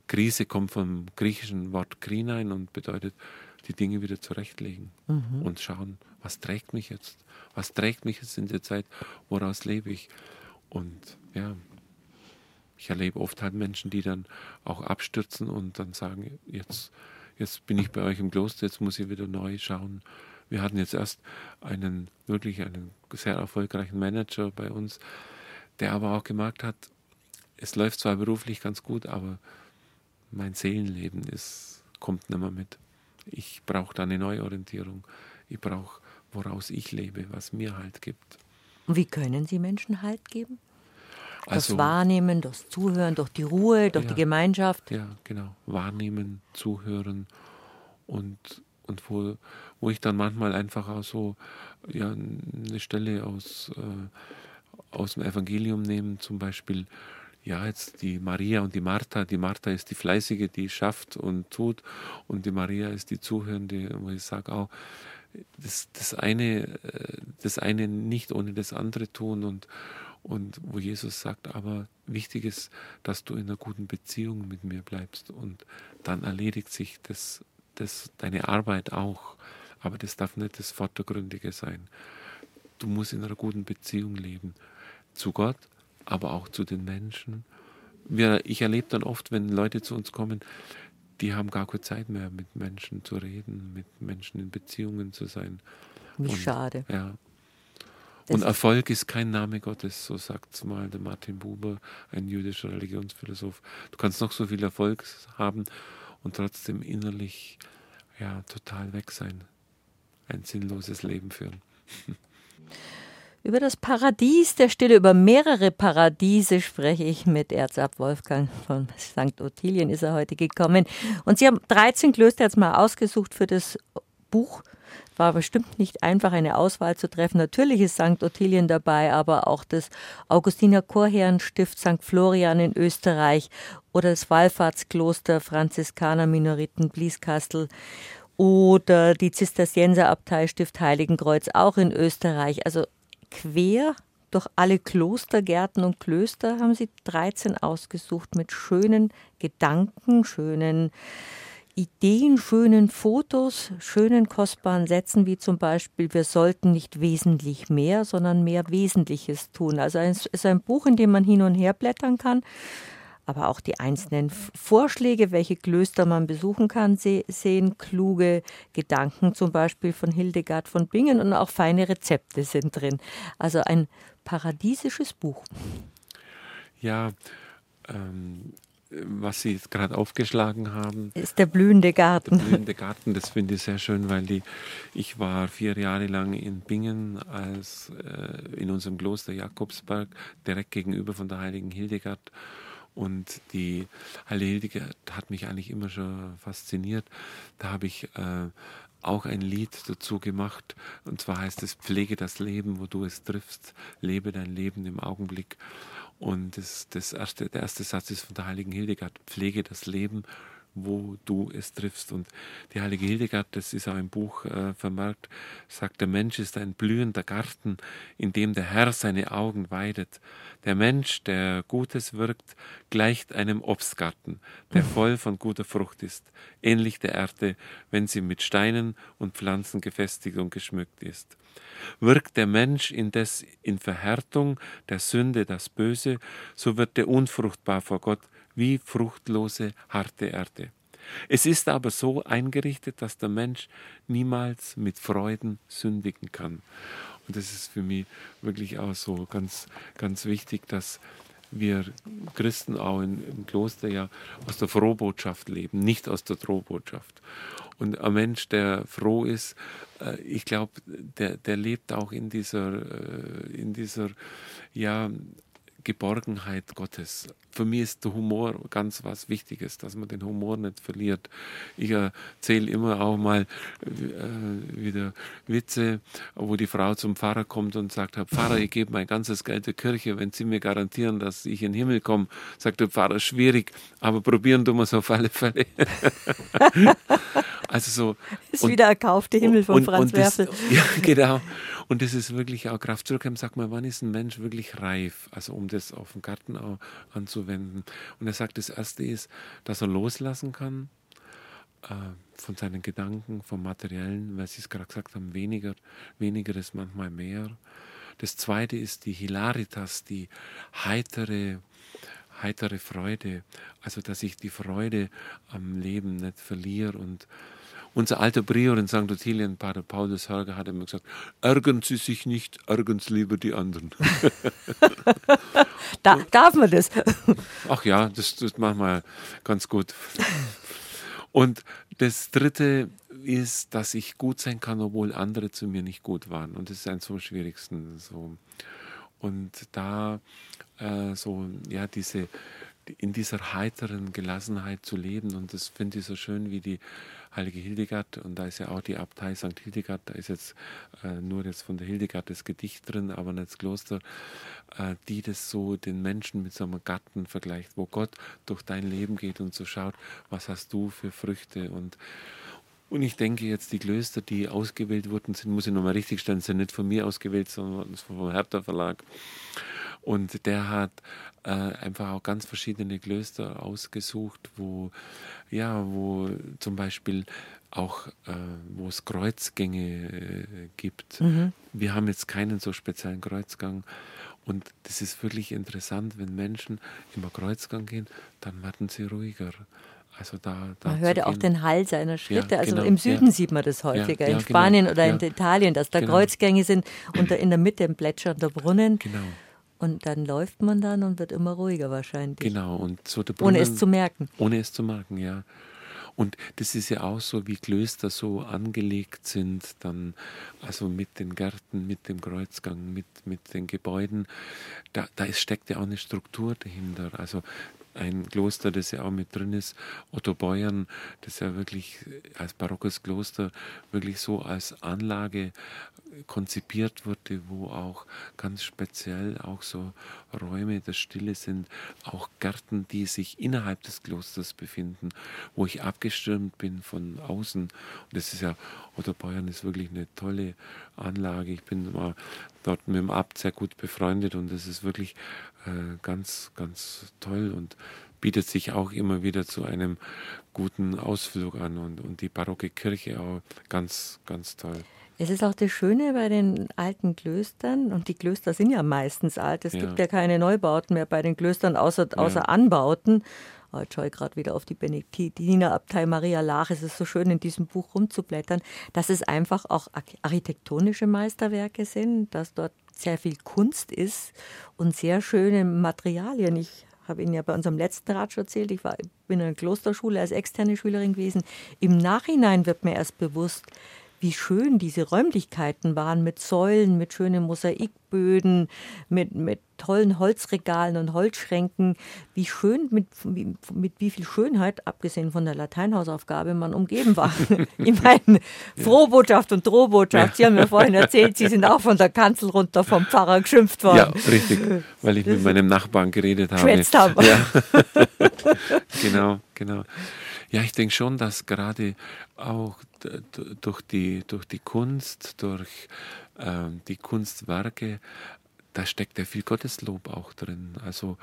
Krise kommt vom griechischen Wort krinein und bedeutet die Dinge wieder zurechtlegen mhm. und schauen, was trägt mich jetzt? Was trägt mich jetzt in der Zeit? Woraus lebe ich? Und ja, ich erlebe oft halt Menschen, die dann auch abstürzen und dann sagen, jetzt, jetzt bin ich bei euch im Kloster, jetzt muss ich wieder neu schauen. Wir hatten jetzt erst einen wirklich einen sehr erfolgreichen Manager bei uns, der aber auch gemerkt hat, es läuft zwar beruflich ganz gut, aber mein Seelenleben ist, kommt nicht mehr mit. Ich brauche da eine Neuorientierung. Ich brauche, woraus ich lebe, was mir Halt gibt. Wie können Sie Menschen Halt geben? Das also, Wahrnehmen, das Zuhören, durch die Ruhe, durch ja, die Gemeinschaft. Ja, genau. Wahrnehmen, zuhören und, und wo, wo ich dann manchmal einfach auch so ja, eine Stelle aus, äh, aus dem Evangelium nehme, zum Beispiel ja, jetzt die Maria und die Martha. Die Martha ist die Fleißige, die schafft und tut, und die Maria ist die Zuhörende, wo ich sage auch, das, das, eine, äh, das eine nicht ohne das andere tun und, und wo Jesus sagt, aber wichtig ist, dass du in einer guten Beziehung mit mir bleibst und dann erledigt sich das, das, deine Arbeit auch, aber das darf nicht das Vordergründige sein. Du musst in einer guten Beziehung leben zu Gott, aber auch zu den Menschen. Wir, ich erlebe dann oft, wenn Leute zu uns kommen, die haben gar keine Zeit mehr, mit Menschen zu reden, mit Menschen in Beziehungen zu sein. Wie Und, schade. Ja. Und Erfolg ist kein Name Gottes, so sagt es mal der Martin Buber, ein jüdischer Religionsphilosoph. Du kannst noch so viel Erfolg haben und trotzdem innerlich ja total weg sein, ein sinnloses Leben führen. Über das Paradies der Stille, über mehrere Paradiese spreche ich mit Erzab Wolfgang von St. Ottilien ist er heute gekommen. Und Sie haben 13 Klöster jetzt mal ausgesucht für das Buch. War bestimmt nicht einfach, eine Auswahl zu treffen. Natürlich ist St. Ottilien dabei, aber auch das Augustiner Chorherrenstift St. Florian in Österreich oder das Wallfahrtskloster Franziskaner Minoriten Blieskastel oder die Zisterzienserabtei Stift Heiligenkreuz auch in Österreich. Also quer durch alle Klostergärten und Klöster haben sie 13 ausgesucht mit schönen Gedanken, schönen Ideen, schönen Fotos, schönen kostbaren Sätzen, wie zum Beispiel, wir sollten nicht wesentlich mehr, sondern mehr Wesentliches tun. Also es ist ein Buch, in dem man hin und her blättern kann aber auch die einzelnen Vorschläge, welche Klöster man besuchen kann, sehen kluge Gedanken, zum Beispiel von Hildegard von Bingen und auch feine Rezepte sind drin. Also ein paradiesisches Buch. Ja, ähm, was Sie jetzt gerade aufgeschlagen haben. Ist der blühende Garten. Der blühende Garten, das finde ich sehr schön, weil die, ich war vier Jahre lang in Bingen als äh, in unserem Kloster Jakobsberg, direkt gegenüber von der heiligen Hildegard. Und die Heilige Hildegard hat mich eigentlich immer schon fasziniert. Da habe ich äh, auch ein Lied dazu gemacht. Und zwar heißt es Pflege das Leben, wo du es triffst. Lebe dein Leben im Augenblick. Und das, das erste, der erste Satz ist von der Heiligen Hildegard. Pflege das Leben, wo du es triffst. Und die heilige Hildegard, das ist auch im Buch äh, vermerkt, sagt, der Mensch ist ein blühender Garten, in dem der Herr seine Augen weidet. Der Mensch, der Gutes wirkt, gleicht einem Obstgarten, der voll von guter Frucht ist, ähnlich der Erde, wenn sie mit Steinen und Pflanzen gefestigt und geschmückt ist. Wirkt der Mensch indes in Verhärtung der Sünde das Böse, so wird er unfruchtbar vor Gott, wie fruchtlose, harte Erde. Es ist aber so eingerichtet, dass der Mensch niemals mit Freuden sündigen kann. Und das ist für mich wirklich auch so ganz, ganz wichtig, dass wir Christen auch im Kloster ja aus der Frohbotschaft leben, nicht aus der Drohbotschaft. Und ein Mensch, der froh ist, äh, ich glaube, der, der lebt auch in dieser, äh, in dieser ja, Geborgenheit Gottes. Für mich ist der Humor ganz was Wichtiges, dass man den Humor nicht verliert. Ich erzähle immer auch mal äh, wieder Witze, wo die Frau zum Pfarrer kommt und sagt, Herr Pfarrer, ich gebe mein ganzes Geld der Kirche, wenn Sie mir garantieren, dass ich in den Himmel komme. Sagt der Pfarrer, schwierig, aber probieren tun wir es auf alle Fälle. also so. Ist und, wieder erkaufte Himmel von und, Franz und Werfel. ja, genau. Und das ist wirklich auch Kraft zurückkommen. Sag mal, wann ist ein Mensch wirklich reif? Also um das auf den Garten anzuwenden. Und er sagt, das Erste ist, dass er loslassen kann äh, von seinen Gedanken, vom Materiellen, weil Sie es gerade gesagt haben, weniger, weniger ist manchmal mehr. Das Zweite ist die Hilaritas, die heitere, heitere Freude. Also, dass ich die Freude am Leben nicht verliere und unser alter Prior in St. Ottilien, Pater Paulus Hörger, hat immer gesagt, ärgern Sie sich nicht, ärgern Sie lieber die anderen. da, darf man das? Ach ja, das, das machen wir ganz gut. Und das Dritte ist, dass ich gut sein kann, obwohl andere zu mir nicht gut waren. Und das ist eins vom Schwierigsten. So. Und da äh, so, ja, diese, in dieser heiteren Gelassenheit zu leben. Und das finde ich so schön, wie die heilige Hildegard und da ist ja auch die Abtei St. Hildegard, da ist jetzt äh, nur jetzt von der Hildegard das Gedicht drin, aber nicht das Kloster, äh, die das so den Menschen mit so einem Gatten vergleicht, wo Gott durch dein Leben geht und so schaut, was hast du für Früchte und und ich denke jetzt, die Klöster, die ausgewählt wurden, sind, muss ich nochmal richtig stellen, sind nicht von mir ausgewählt, sondern vom Hertha Verlag. Und der hat äh, einfach auch ganz verschiedene Klöster ausgesucht, wo, ja, wo zum Beispiel auch, äh, wo es Kreuzgänge äh, gibt. Mhm. Wir haben jetzt keinen so speziellen Kreuzgang. Und das ist wirklich interessant, wenn Menschen immer Kreuzgang gehen, dann werden sie ruhiger. Also da, da man hört ja auch den Hall seiner Schritte. Ja, also genau, im Süden ja. sieht man das häufiger, in genau, Spanien genau, oder in Italien, dass da genau. Kreuzgänge sind und da in der Mitte ein plätschernder Brunnen. Genau. Und dann läuft man dann und wird immer ruhiger wahrscheinlich. Genau, und so der Brunnen, Ohne es zu merken. Ohne es zu merken, ja. Und das ist ja auch so, wie Klöster so angelegt sind, dann also mit den Gärten, mit dem Kreuzgang, mit, mit den Gebäuden. Da, da steckt ja auch eine Struktur dahinter. Also ein Kloster, das ja auch mit drin ist, Otto Beuern, das ja wirklich als barockes Kloster wirklich so als Anlage konzipiert wurde, wo auch ganz speziell auch so Räume der Stille sind, auch Gärten, die sich innerhalb des Klosters befinden, wo ich abgestürmt bin von außen. Und das ist ja, Otto Beuern ist wirklich eine tolle Anlage. Ich bin mal dort mit dem Abt sehr gut befreundet und das ist wirklich äh, ganz, ganz toll und bietet sich auch immer wieder zu einem guten Ausflug an und, und die barocke Kirche auch ganz, ganz toll. Es ist auch das Schöne bei den alten Klöstern, und die Klöster sind ja meistens alt. Es ja. gibt ja keine Neubauten mehr bei den Klöstern, außer, außer ja. Anbauten. Oh, jetzt schaue ich gerade wieder auf die Benediktinerabtei Maria Lach. Es ist so schön, in diesem Buch rumzublättern, dass es einfach auch architektonische Meisterwerke sind, dass dort sehr viel Kunst ist und sehr schöne Materialien. Ich habe Ihnen ja bei unserem letzten Rat schon erzählt, ich war, bin in einer Klosterschule als externe Schülerin gewesen. Im Nachhinein wird mir erst bewusst, wie schön diese Räumlichkeiten waren mit Säulen, mit schönen Mosaikböden, mit, mit tollen Holzregalen und Holzschränken, wie schön, mit, mit, wie viel Schönheit, abgesehen von der Lateinhausaufgabe, man umgeben war. ich meine, Frohbotschaft und Drohbotschaft. Sie haben mir vorhin erzählt, Sie sind auch von der Kanzel runter vom Pfarrer geschimpft worden. Ja, richtig, weil ich mit meinem Nachbarn geredet habe. Schwätzt habe. Ja. genau, genau. Ja, ich denke schon, dass gerade auch durch die, durch die Kunst, durch äh, die Kunstwerke, da steckt ja viel Gotteslob auch drin. Also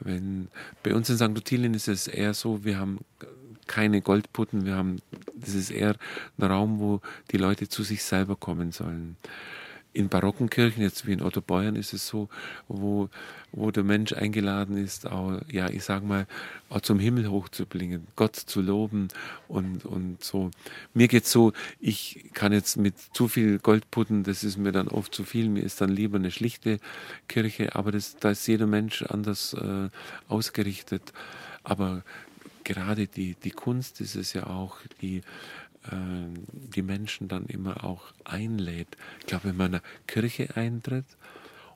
wenn bei uns in St. Ottilien ist es eher so, wir haben keine Goldputten, wir haben, das ist eher ein Raum, wo die Leute zu sich selber kommen sollen. In barocken Kirchen, jetzt wie in Otto Beuern, ist es so, wo, wo der Mensch eingeladen ist, auch, ja, ich sag mal, auch zum Himmel hochzublingen, Gott zu loben und, und so. Mir geht's so, ich kann jetzt mit zu viel Gold putten, das ist mir dann oft zu viel, mir ist dann lieber eine schlichte Kirche, aber das, da ist jeder Mensch anders äh, ausgerichtet. Aber gerade die, die Kunst ist es ja auch, die die Menschen dann immer auch einlädt. Ich glaube, wenn man in eine Kirche eintritt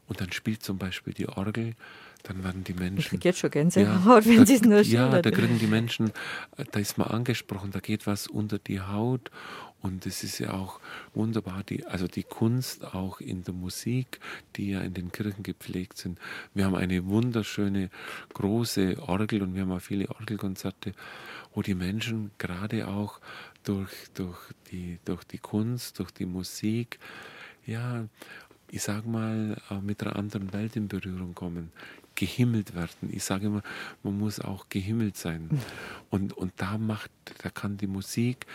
und dann spielt zum Beispiel die Orgel, dann werden die Menschen. Ich jetzt schon Gänsehaut, ja, wenn sie es nur schildern. Ja, da kriegen die Menschen, da ist man angesprochen, da geht was unter die Haut und es ist ja auch wunderbar, die, also die Kunst auch in der Musik, die ja in den Kirchen gepflegt sind. Wir haben eine wunderschöne große Orgel und wir haben auch viele Orgelkonzerte, wo die Menschen gerade auch durch, durch, die, durch die Kunst, durch die Musik, ja, ich sage mal, mit einer anderen Welt in Berührung kommen, gehimmelt werden. Ich sage immer, man muss auch gehimmelt sein. Hm. Und, und da macht, da kann die Musik,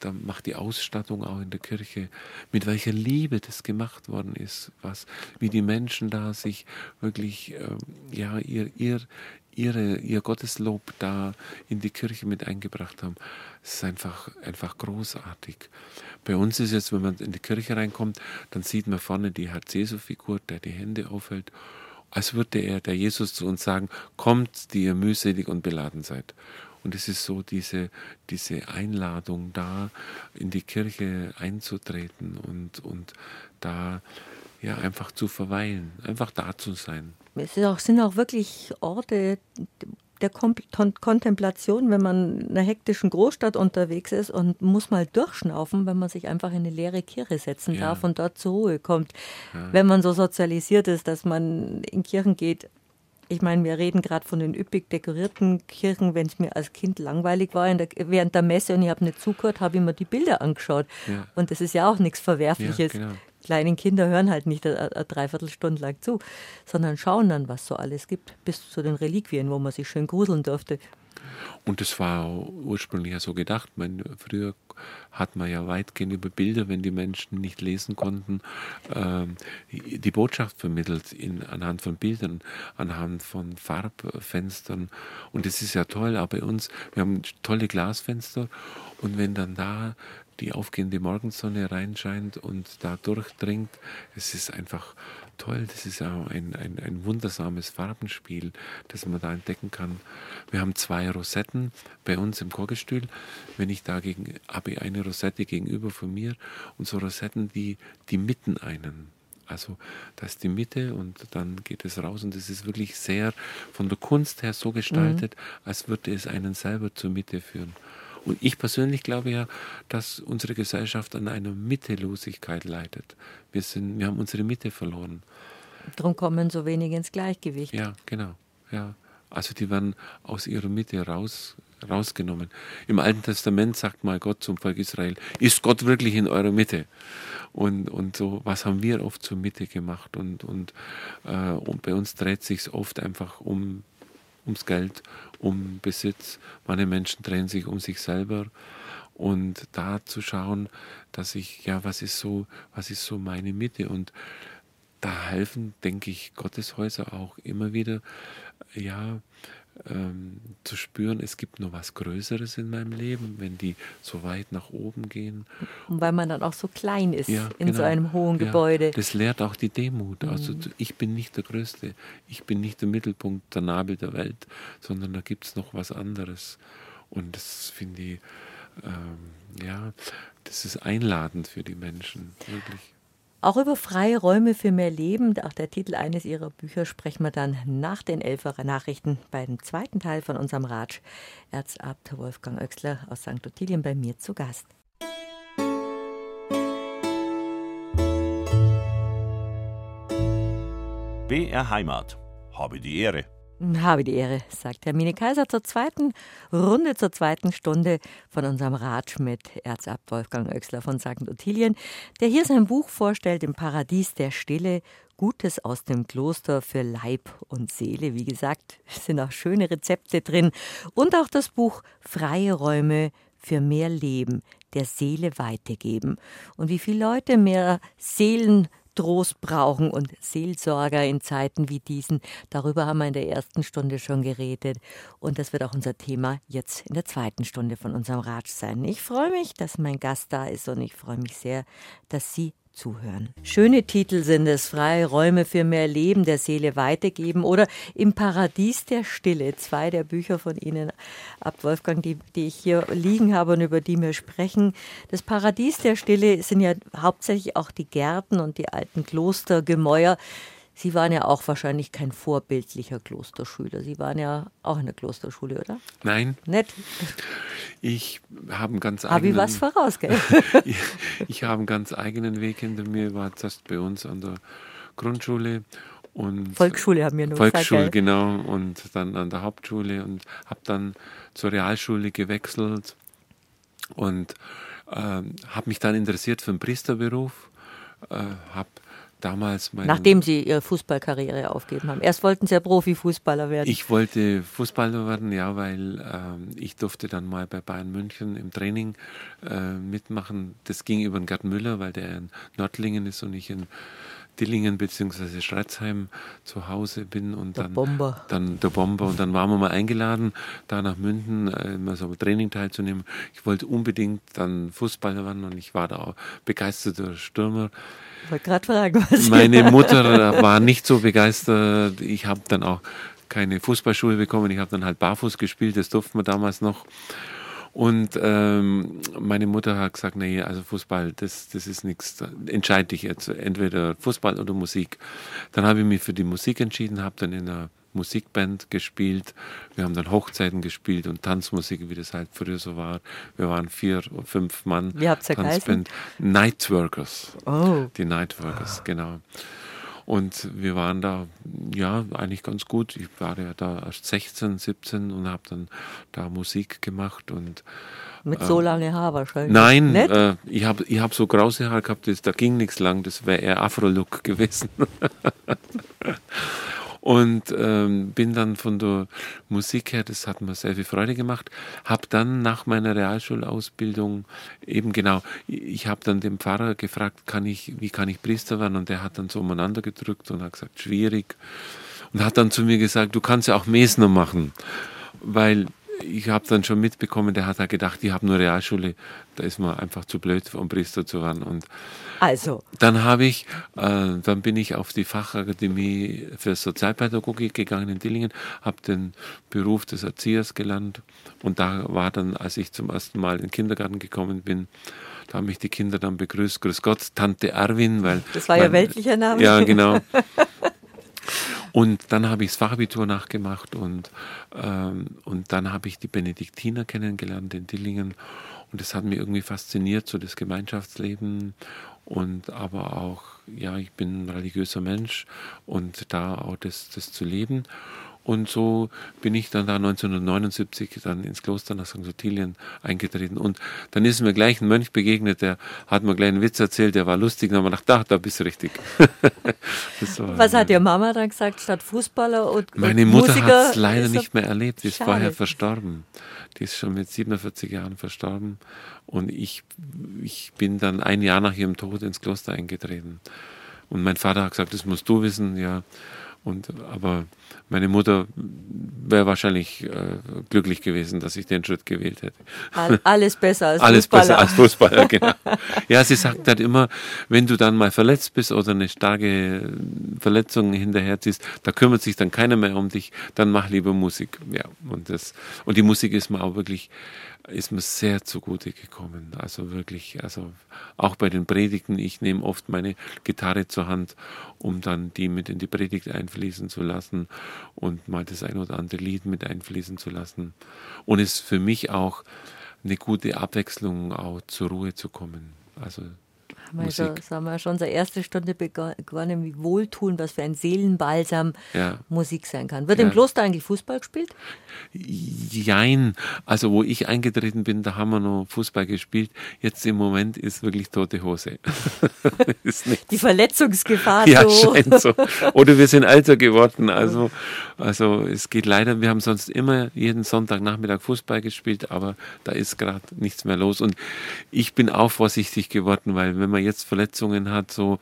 da macht die Ausstattung auch in der Kirche, mit welcher Liebe das gemacht worden ist, was, wie die Menschen da sich wirklich, äh, ja, ihr, ihr, ihre, ihr Gotteslob da in die Kirche mit eingebracht haben. Es ist einfach, einfach großartig. Bei uns ist jetzt, wenn man in die Kirche reinkommt, dann sieht man vorne die Herz-Jesu-Figur, der die Hände aufhält, als würde er, der Jesus, zu uns sagen, kommt, die ihr mühselig und beladen seid. Und es ist so diese, diese Einladung, da in die Kirche einzutreten und, und da ja, einfach zu verweilen, einfach da zu sein. Es auch, sind auch wirklich Orte der Kontemplation, wenn man in einer hektischen Großstadt unterwegs ist und muss mal durchschnaufen, wenn man sich einfach in eine leere Kirche setzen ja. darf und dort zur Ruhe kommt. Ja. Wenn man so sozialisiert ist, dass man in Kirchen geht, ich meine, wir reden gerade von den üppig dekorierten Kirchen. Wenn es mir als Kind langweilig war der, während der Messe und ich habe nicht zugehört, habe ich mir die Bilder angeschaut. Ja. Und das ist ja auch nichts Verwerfliches. Genau kleinen Kinder hören halt nicht eine, Dreiviertelstunde lang zu, sondern schauen dann, was so alles gibt, bis zu den Reliquien, wo man sich schön gruseln durfte. Und das war ursprünglich ja so gedacht. Meine, früher hat man ja weitgehend über Bilder, wenn die Menschen nicht lesen konnten, äh, die Botschaft vermittelt in, anhand von Bildern, anhand von Farbfenstern. Und das ist ja toll, aber bei uns, wir haben tolle Glasfenster und wenn dann da die aufgehende Morgensonne reinscheint und da durchdringt. Es ist einfach toll. Das ist auch ein, ein, ein wundersames Farbenspiel, das man da entdecken kann. Wir haben zwei Rosetten bei uns im Chorgestühl. Wenn ich dagegen habe ich eine Rosette gegenüber von mir und so Rosetten, die, die mitten einen. Also da ist die Mitte und dann geht es raus und es ist wirklich sehr von der Kunst her so gestaltet, mhm. als würde es einen selber zur Mitte führen. Und ich persönlich glaube ja, dass unsere Gesellschaft an einer Mittelosigkeit leidet. Wir, sind, wir haben unsere Mitte verloren. Darum kommen so wenig ins Gleichgewicht. Ja, genau. Ja. Also die werden aus ihrer Mitte raus, rausgenommen. Im Alten Testament sagt mal Gott zum Volk Israel, ist Gott wirklich in eurer Mitte? Und, und so, was haben wir oft zur Mitte gemacht? Und, und, äh, und bei uns dreht sich oft einfach um ums Geld, um Besitz. Manche Menschen drehen sich um sich selber. Und da zu schauen, dass ich, ja, was ist so, was ist so meine Mitte? Und da helfen, denke ich, Gotteshäuser auch immer wieder, ja, ähm, zu spüren, es gibt noch was Größeres in meinem Leben, wenn die so weit nach oben gehen. Und weil man dann auch so klein ist ja, in genau. so einem hohen ja, Gebäude. Das lehrt auch die Demut. Also mhm. ich bin nicht der Größte, ich bin nicht der Mittelpunkt, der Nabel der Welt, sondern da gibt es noch was anderes. Und das finde ich, ähm, ja, das ist einladend für die Menschen, wirklich. Auch über freie Räume für mehr Leben, auch der Titel eines ihrer Bücher, sprechen wir dann nach den Elferer Nachrichten beim zweiten Teil von unserem Ratsch. Erzabt Wolfgang Oechsler aus St. Ottilien bei mir zu Gast. BR Heimat. Habe die Ehre. Habe die Ehre, sagt Hermine Kaiser zur zweiten Runde, zur zweiten Stunde von unserem Ratsch mit Erzabt Wolfgang Oechsler von St. Ottilien, der hier sein Buch vorstellt, Im Paradies der Stille, Gutes aus dem Kloster für Leib und Seele. Wie gesagt, sind auch schöne Rezepte drin. Und auch das Buch Freie Räume für mehr Leben, der Seele weitergeben. Und wie viele Leute mehr Seelen Trost brauchen und Seelsorger in Zeiten wie diesen. Darüber haben wir in der ersten Stunde schon geredet. Und das wird auch unser Thema jetzt in der zweiten Stunde von unserem Ratsch sein. Ich freue mich, dass mein Gast da ist und ich freue mich sehr, dass Sie zuhören. Schöne Titel sind es, freie Räume für mehr Leben der Seele weitergeben oder Im Paradies der Stille, zwei der Bücher von Ihnen ab Wolfgang, die, die ich hier liegen habe und über die wir sprechen. Das Paradies der Stille sind ja hauptsächlich auch die Gärten und die alten Klostergemäuer. Sie waren ja auch wahrscheinlich kein vorbildlicher Klosterschüler. Sie waren ja auch in der Klosterschule, oder? Nein. Nett. Ich habe einen ganz eigenen... Habe ich was voraus, gell? ich, ich habe einen ganz eigenen Weg hinter mir. War zuerst bei uns an der Grundschule und Volksschule haben wir nur Volksschule, gesagt, genau. Und dann an der Hauptschule und habe dann zur Realschule gewechselt und äh, habe mich dann interessiert für den Priesterberuf. Äh, habe damals meine, Nachdem Sie Ihre Fußballkarriere aufgeben haben. Erst wollten Sie ja Profifußballer werden. Ich wollte Fußballer werden, ja, weil äh, ich durfte dann mal bei Bayern München im Training äh, mitmachen. Das ging über den Gerd Müller, weil der in Nördlingen ist und ich in Dillingen bzw. Schretzheim zu Hause bin und der dann, Bomber. dann der Bomber und dann waren wir mal eingeladen, da nach München äh, mal so Training teilzunehmen. Ich wollte unbedingt dann Fußballer werden und ich war da auch begeisterter Stürmer. Ich wollte gerade fragen, was Meine Mutter war nicht so begeistert. Ich habe dann auch keine Fußballschuhe bekommen. Ich habe dann halt barfuß gespielt, das durften wir damals noch. Und ähm, meine Mutter hat gesagt, nee, also Fußball, das, das ist nichts. Entscheide dich jetzt, entweder Fußball oder Musik. Dann habe ich mich für die Musik entschieden, habe dann in einer Musikband gespielt. Wir haben dann Hochzeiten gespielt und Tanzmusik, wie das halt früher so war. Wir waren vier, fünf Mann. Wie habt ihr Tanzband. Nightworkers. Oh. Die Nightworkers, genau. Und wir waren da, ja, eigentlich ganz gut. Ich war ja da erst 16, 17 und habe dann da Musik gemacht und mit äh, so lange Haar wahrscheinlich. Nein, äh, ich habe ich hab so grause Haare gehabt, das, da ging nichts lang, das wäre eher Afro-Look gewesen. und ähm, bin dann von der Musik her, das hat mir sehr viel Freude gemacht, habe dann nach meiner Realschulausbildung eben genau, ich habe dann den Pfarrer gefragt, kann ich, wie kann ich Priester werden? Und der hat dann so umeinander gedrückt und hat gesagt, schwierig. Und hat dann zu mir gesagt, du kannst ja auch Mesner machen, weil ich habe dann schon mitbekommen, der hat da gedacht, ich habe nur Realschule, da ist man einfach zu blöd, um Priester zu werden. Und also. Dann habe ich, äh, dann bin ich auf die Fachakademie für Sozialpädagogik gegangen in Dillingen, habe den Beruf des Erziehers gelernt und da war dann, als ich zum ersten Mal in den Kindergarten gekommen bin, da haben mich die Kinder dann begrüßt, grüß Gott, Tante Erwin, weil... Das war mein, ja weltlicher Name. Ja, genau. Und dann habe ich das Fachabitur nachgemacht und, ähm, und dann habe ich die Benediktiner kennengelernt in Dillingen. Und das hat mich irgendwie fasziniert, so das Gemeinschaftsleben und aber auch, ja, ich bin ein religiöser Mensch und da auch das, das zu leben. Und so bin ich dann da 1979 dann ins Kloster nach St. Ottilien eingetreten. Und dann ist mir gleich ein Mönch begegnet, der hat mir gleich einen Witz erzählt, der war lustig. Dann haben wir gedacht, da, da bist du richtig. war, Was hat Ihre Mama dann gesagt, statt Fußballer und Meine Mutter hat es leider nicht mehr erlebt, die ist schade. vorher verstorben. Die ist schon mit 47 Jahren verstorben. Und ich, ich bin dann ein Jahr nach ihrem Tod ins Kloster eingetreten. Und mein Vater hat gesagt, das musst du wissen, ja. Und, aber meine Mutter wäre wahrscheinlich äh, glücklich gewesen, dass ich den Schritt gewählt hätte. Alles besser als Alles Fußballer. besser als Fußballer, genau. ja, sie sagt halt immer, wenn du dann mal verletzt bist oder eine starke Verletzung hinterherziehst, da kümmert sich dann keiner mehr um dich, dann mach lieber Musik. Ja, und das, und die Musik ist mir auch wirklich ist mir sehr zugute gekommen. Also wirklich, also auch bei den Predigten, ich nehme oft meine Gitarre zur Hand, um dann die mit in die Predigt einfließen zu lassen und mal das ein oder andere Lied mit einfließen zu lassen. Und es ist für mich auch eine gute Abwechslung, auch zur Ruhe zu kommen. Also haben wir, so, haben wir schon unsere erste Stunde begonnen, wie Wohltun, was für ein Seelenbalsam ja. Musik sein kann. Wird ja. im Kloster eigentlich Fußball gespielt? Jein. Also wo ich eingetreten bin, da haben wir noch Fußball gespielt. Jetzt im Moment ist wirklich tote Hose. Die Verletzungsgefahr ja, so. scheint so. Oder wir sind älter geworden. Also, also es geht leider, wir haben sonst immer jeden Sonntagnachmittag Fußball gespielt, aber da ist gerade nichts mehr los. Und ich bin auch vorsichtig geworden, weil wenn man man jetzt Verletzungen hat, so,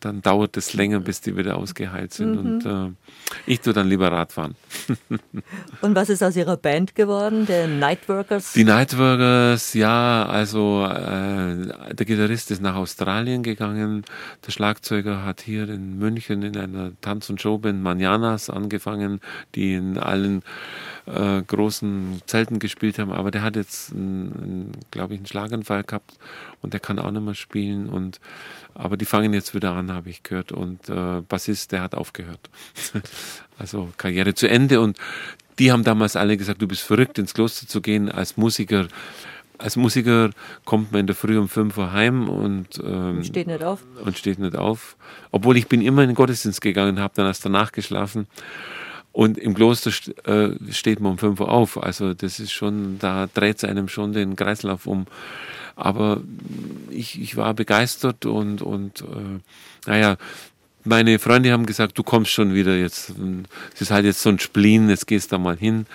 dann dauert es länger, bis die wieder ausgeheilt sind. Mhm. Und äh, ich tue dann lieber Radfahren. und was ist aus Ihrer Band geworden, der Nightworkers? Die Nightworkers, ja, also äh, der Gitarrist ist nach Australien gegangen, der Schlagzeuger hat hier in München in einer Tanz- und Showband Manjanas angefangen, die in allen äh, großen Zelten gespielt haben, aber der hat jetzt, glaube ich, einen Schlaganfall gehabt und der kann auch nicht mehr spielen. Und, aber die fangen jetzt wieder an, habe ich gehört. Und äh, Bassist, der hat aufgehört. also Karriere zu Ende. Und die haben damals alle gesagt, du bist verrückt, ins Kloster zu gehen als Musiker als Musiker kommt man in der Früh um 5 Uhr heim und, ähm, und steht nicht auf. Und steht nicht auf. Obwohl ich bin immer in den Gottesdienst gegangen, habe dann erst danach geschlafen. Und im Kloster äh, steht man um 5 Uhr auf. Also das ist schon, da dreht es einem schon den Kreislauf um. Aber ich, ich war begeistert und, und äh, naja, meine Freunde haben gesagt, du kommst schon wieder jetzt. Es ist halt jetzt so ein Spleen, jetzt gehst du da mal hin.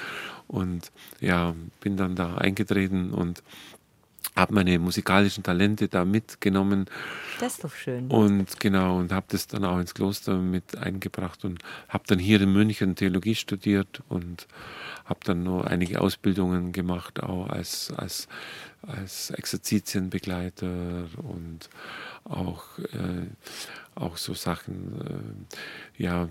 Und ja, bin dann da eingetreten und habe meine musikalischen Talente da mitgenommen. Das ist doch schön. Und genau, und habe das dann auch ins Kloster mit eingebracht und habe dann hier in München Theologie studiert und habe dann noch einige Ausbildungen gemacht, auch als, als, als Exerzitienbegleiter und auch äh, auch so Sachen, äh, ja,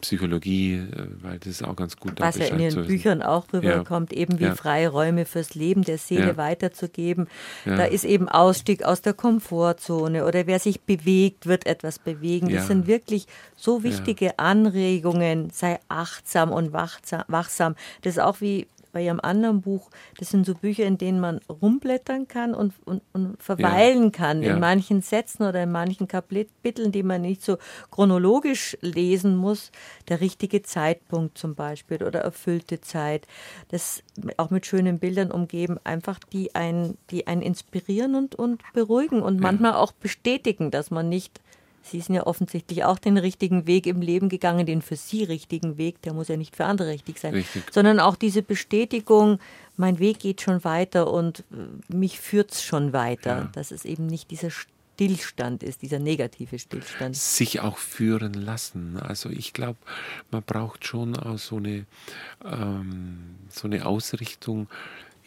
Psychologie, äh, weil das ist auch ganz gut. Was ja in den Büchern auch rüberkommt, ja. eben wie ja. freie Räume fürs Leben der Seele ja. weiterzugeben. Da ist eben Ausstieg aus der Komfortzone oder wer sich bewegt, wird etwas bewegen. Das sind wirklich so wichtige Anregungen, sei achtsam und wachsam. Das ist auch wie bei ihrem anderen Buch, das sind so Bücher, in denen man rumblättern kann und, und, und verweilen ja. kann ja. in manchen Sätzen oder in manchen Kapiteln, die man nicht so chronologisch lesen muss. Der richtige Zeitpunkt zum Beispiel oder erfüllte Zeit. Das auch mit schönen Bildern umgeben, einfach die einen, die einen inspirieren und, und beruhigen und ja. manchmal auch bestätigen, dass man nicht Sie sind ja offensichtlich auch den richtigen Weg im Leben gegangen, den für Sie richtigen Weg, der muss ja nicht für andere richtig sein, richtig. sondern auch diese Bestätigung, mein Weg geht schon weiter und äh, mich führt es schon weiter, ja. dass es eben nicht dieser Stillstand ist, dieser negative Stillstand. Sich auch führen lassen. Also ich glaube, man braucht schon auch so eine, ähm, so eine Ausrichtung,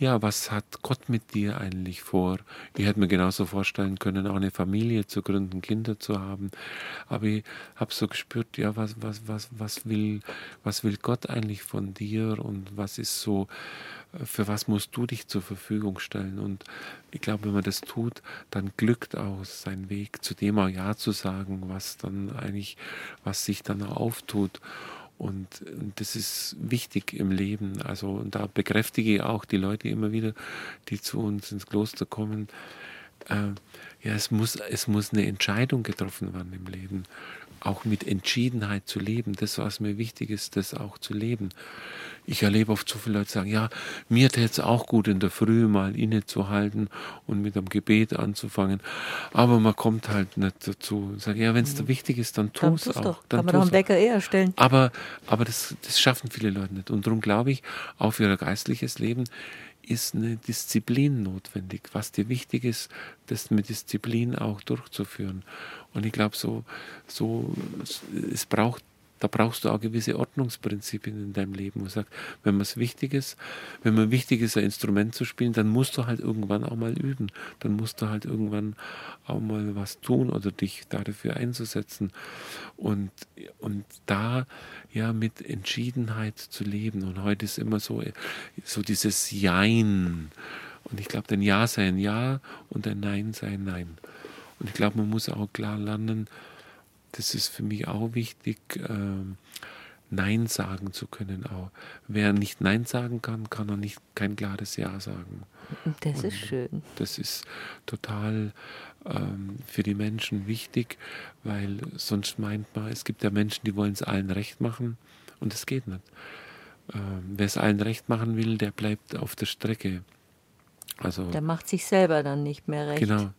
ja, was hat Gott mit dir eigentlich vor? Ich hätte mir genauso vorstellen können, auch eine Familie zu gründen, Kinder zu haben. Aber ich habe so gespürt, ja, was, was, was, was, will, was will Gott eigentlich von dir und was ist so, für was musst du dich zur Verfügung stellen? Und ich glaube, wenn man das tut, dann glückt auch sein Weg, zu dem auch Ja zu sagen, was dann eigentlich, was sich dann auftut. Und, das ist wichtig im Leben. Also und da bekräftige ich auch die Leute immer wieder, die zu uns ins Kloster kommen. Äh, ja, es muss, es muss eine Entscheidung getroffen werden im Leben auch mit Entschiedenheit zu leben. Das, was mir wichtig ist, das auch zu leben. Ich erlebe oft so viele Leute sagen, ja, mir täte es auch gut, in der Früh mal innezuhalten und mit einem Gebet anzufangen. Aber man kommt halt nicht dazu. Sag, ja, wenn es dir wichtig ist, dann tu es auch. Doch. Dann Kann man doch einen Wecker eher stellen. Aber, aber das, das schaffen viele Leute nicht. Und darum glaube ich, auch für ihr geistliches Leben ist eine Disziplin notwendig. Was dir wichtig ist, das mit Disziplin auch durchzuführen. Und ich glaube, so, so, es braucht da brauchst du auch gewisse Ordnungsprinzipien in deinem Leben, wo du sagst, wenn man es wichtig ist, wenn man wichtig ist, ein Instrument zu spielen, dann musst du halt irgendwann auch mal üben. Dann musst du halt irgendwann auch mal was tun oder dich dafür einzusetzen. Und, und da ja mit Entschiedenheit zu leben. Und heute ist immer so, so dieses Jein. Und ich glaube, ein Ja sei ein Ja und ein Nein sei ein Nein. Und ich glaube, man muss auch klar lernen, das ist für mich auch wichtig, äh, Nein sagen zu können. Auch. Wer nicht Nein sagen kann, kann auch nicht kein klares Ja sagen. Das Und ist schön. Das ist total ähm, für die Menschen wichtig, weil sonst meint man, es gibt ja Menschen, die wollen es allen recht machen und das geht nicht. Ähm, wer es allen recht machen will, der bleibt auf der Strecke. Also, der macht sich selber dann nicht mehr recht. Genau,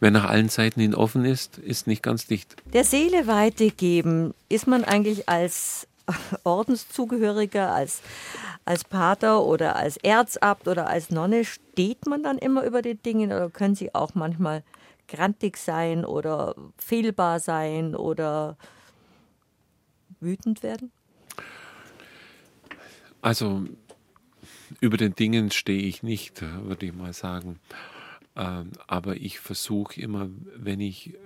wer nach allen Seiten hin offen ist, ist nicht ganz dicht. Der Seele weitergeben, ist man eigentlich als Ordenszugehöriger, als, als Pater oder als Erzabt oder als Nonne, steht man dann immer über die Dinge oder können Sie auch manchmal grantig sein oder fehlbar sein oder wütend werden? Also über den Dingen stehe ich nicht, würde ich mal sagen. Ähm, aber ich versuche immer, wenn ich äh,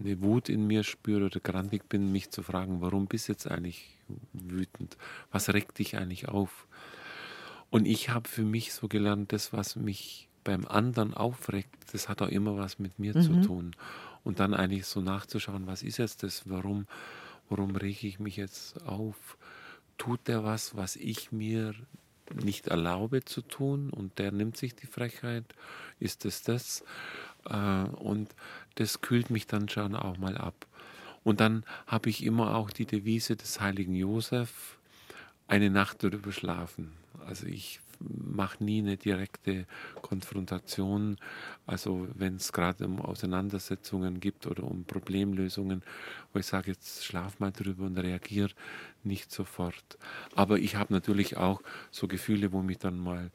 eine Wut in mir spüre oder grantig bin, mich zu fragen, warum bist du jetzt eigentlich wütend? Was regt dich eigentlich auf? Und ich habe für mich so gelernt, das, was mich beim anderen aufregt, das hat auch immer was mit mir mhm. zu tun. Und dann eigentlich so nachzuschauen, was ist jetzt das? Warum, warum rege ich mich jetzt auf? Tut der was, was ich mir nicht erlaube zu tun und der nimmt sich die Frechheit, ist es das? Äh, und das kühlt mich dann schon auch mal ab. Und dann habe ich immer auch die Devise des heiligen Josef, eine Nacht darüber schlafen. Also ich mache nie eine direkte Konfrontation. Also wenn es gerade um Auseinandersetzungen gibt oder um Problemlösungen, wo ich sage, jetzt schlaf mal drüber und reagiere nicht sofort. Aber ich habe natürlich auch so Gefühle, wo mich dann mal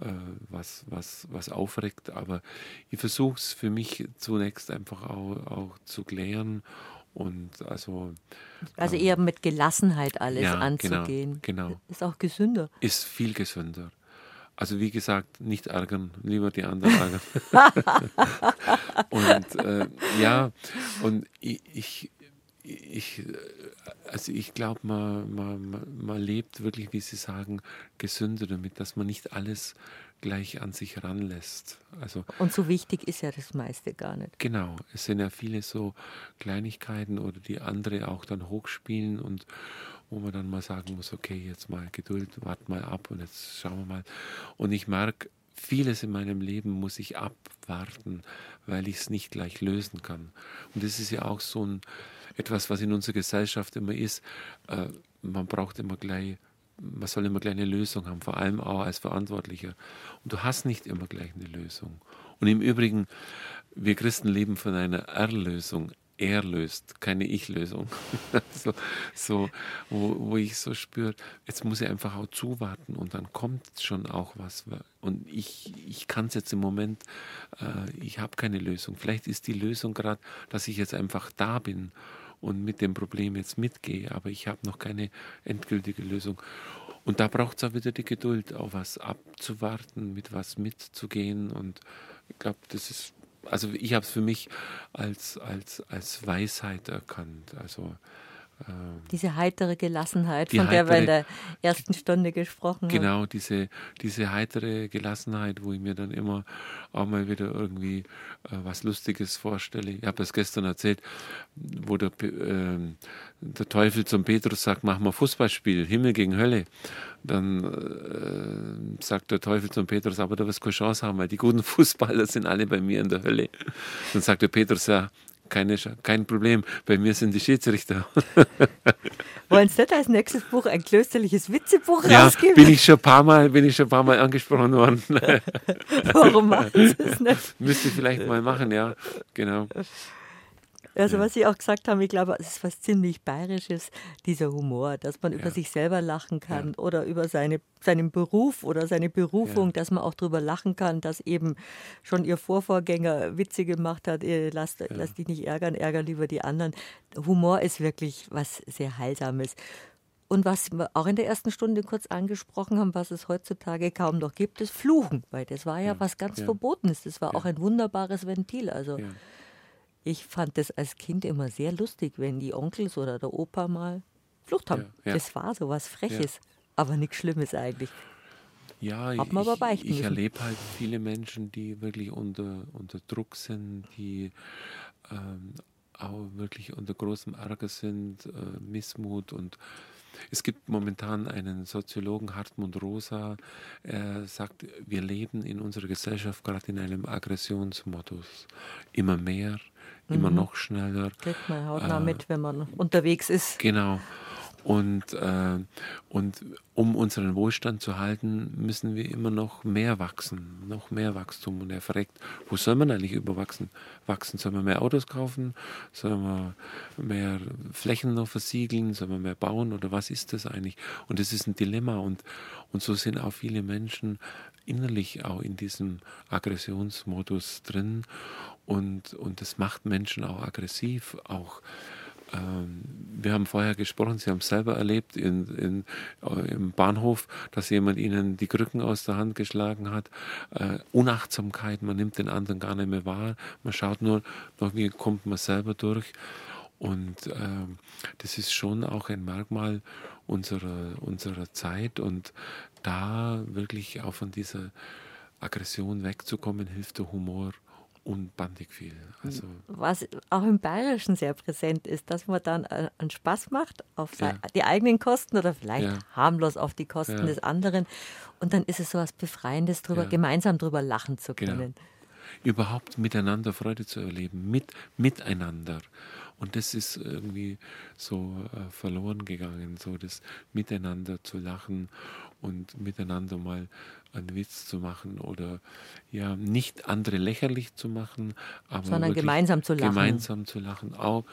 äh, was, was, was aufregt. Aber ich versuche es für mich zunächst einfach auch, auch zu klären und also, also eher mit Gelassenheit alles ja, genau, anzugehen. Genau, genau. Ist auch gesünder. Ist viel gesünder. Also wie gesagt, nicht ärgern, lieber die anderen ärgern. und äh, ja, und ich, ich, ich also ich glaube, man, man, man lebt wirklich, wie Sie sagen, gesünder damit, dass man nicht alles gleich an sich ranlässt. Also, und so wichtig ist ja das meiste gar nicht. Genau, es sind ja viele so Kleinigkeiten oder die andere auch dann hochspielen und wo man dann mal sagen muss, okay, jetzt mal Geduld, wart mal ab und jetzt schauen wir mal. Und ich merke, vieles in meinem Leben muss ich abwarten, weil ich es nicht gleich lösen kann. Und das ist ja auch so ein, etwas, was in unserer Gesellschaft immer ist. Äh, man braucht immer gleich, man soll immer gleich eine Lösung haben, vor allem auch als Verantwortlicher. Und du hast nicht immer gleich eine Lösung. Und im Übrigen, wir Christen leben von einer Erlösung er löst, keine Ich-Lösung. so, so, wo, wo ich so spüre, jetzt muss ich einfach auch zuwarten und dann kommt schon auch was. Und ich, ich kann es jetzt im Moment, äh, ich habe keine Lösung. Vielleicht ist die Lösung gerade, dass ich jetzt einfach da bin und mit dem Problem jetzt mitgehe, aber ich habe noch keine endgültige Lösung. Und da braucht es auch wieder die Geduld, auch was abzuwarten, mit was mitzugehen. Und ich glaube, das ist also ich habe es für mich als, als, als Weisheit erkannt. Also diese heitere Gelassenheit, von heitere, der wir in der ersten Stunde gesprochen haben. Genau, diese, diese heitere Gelassenheit, wo ich mir dann immer auch mal wieder irgendwie äh, was Lustiges vorstelle. Ich habe es gestern erzählt, wo der, äh, der Teufel zum Petrus sagt, mach mal Fußballspiel, Himmel gegen Hölle. Dann äh, sagt der Teufel zum Petrus, aber du wirst keine Chance haben, weil die guten Fußballer sind alle bei mir in der Hölle. Dann sagt der Petrus, ja, keine, kein Problem. Bei mir sind die Schiedsrichter. Wollen Sie nicht als nächstes Buch ein klösterliches Witzebuch ja, rausgeben? Bin ich schon ein paar Mal, bin ich schon paar Mal angesprochen worden. Warum machen Sie es nicht? Müsste ich vielleicht mal machen, ja. Genau. Also was Sie auch gesagt haben, ich glaube, es ist was ziemlich Bayerisches, dieser Humor, dass man ja. über sich selber lachen kann ja. oder über seine, seinen Beruf oder seine Berufung, ja. dass man auch darüber lachen kann, dass eben schon Ihr Vorvorgänger Witze gemacht hat, lass, lass dich nicht ärgern, ärger lieber die anderen. Humor ist wirklich was sehr Heilsames. Und was wir auch in der ersten Stunde kurz angesprochen haben, was es heutzutage kaum noch gibt, ist Fluchen, weil das war ja, was ganz Verbotenes. Das war auch ein wunderbares Ventil. Also ich fand das als Kind immer sehr lustig, wenn die Onkels oder der Opa mal Flucht haben. Ja, ja. Das war so was Freches, ja. aber nichts Schlimmes eigentlich. Ja, ich, ich erlebe halt viele Menschen, die wirklich unter, unter Druck sind, die ähm, auch wirklich unter großem Ärger sind, äh, Missmut und es gibt momentan einen Soziologen, Hartmut Rosa, er sagt, wir leben in unserer Gesellschaft gerade in einem Aggressionsmodus. Immer mehr, immer mhm. noch schneller. Kriegt man hautnah äh, mit, wenn man unterwegs ist. Genau. Und, äh, und um unseren Wohlstand zu halten, müssen wir immer noch mehr wachsen, noch mehr Wachstum. Und er fragt, wo soll man eigentlich überwachsen? Wachsen? Sollen wir mehr Autos kaufen? Sollen wir mehr Flächen noch versiegeln? Sollen wir mehr bauen? Oder was ist das eigentlich? Und das ist ein Dilemma. Und, und so sind auch viele Menschen innerlich auch in diesem Aggressionsmodus drin. Und, und das macht Menschen auch aggressiv, auch ähm, wir haben vorher gesprochen, Sie haben es selber erlebt in, in, äh, im Bahnhof, dass jemand Ihnen die Krücken aus der Hand geschlagen hat. Äh, Unachtsamkeit, man nimmt den anderen gar nicht mehr wahr. Man schaut nur, wie kommt man selber durch. Und äh, das ist schon auch ein Merkmal unserer, unserer Zeit. Und da wirklich auch von dieser Aggression wegzukommen, hilft der Humor unbandig viel. Also Was auch im Bayerischen sehr präsent ist, dass man dann äh, einen Spaß macht auf ja. die eigenen Kosten oder vielleicht ja. harmlos auf die Kosten ja. des anderen. Und dann ist es so was Befreiendes, drüber, gemeinsam drüber lachen zu genau. können. Genau. Überhaupt miteinander Freude zu erleben, mit, miteinander. Und das ist irgendwie so äh, verloren gegangen, so das Miteinander zu lachen und miteinander mal einen Witz zu machen oder ja, nicht andere lächerlich zu machen, aber sondern gemeinsam zu lachen. Gemeinsam zu lachen, auch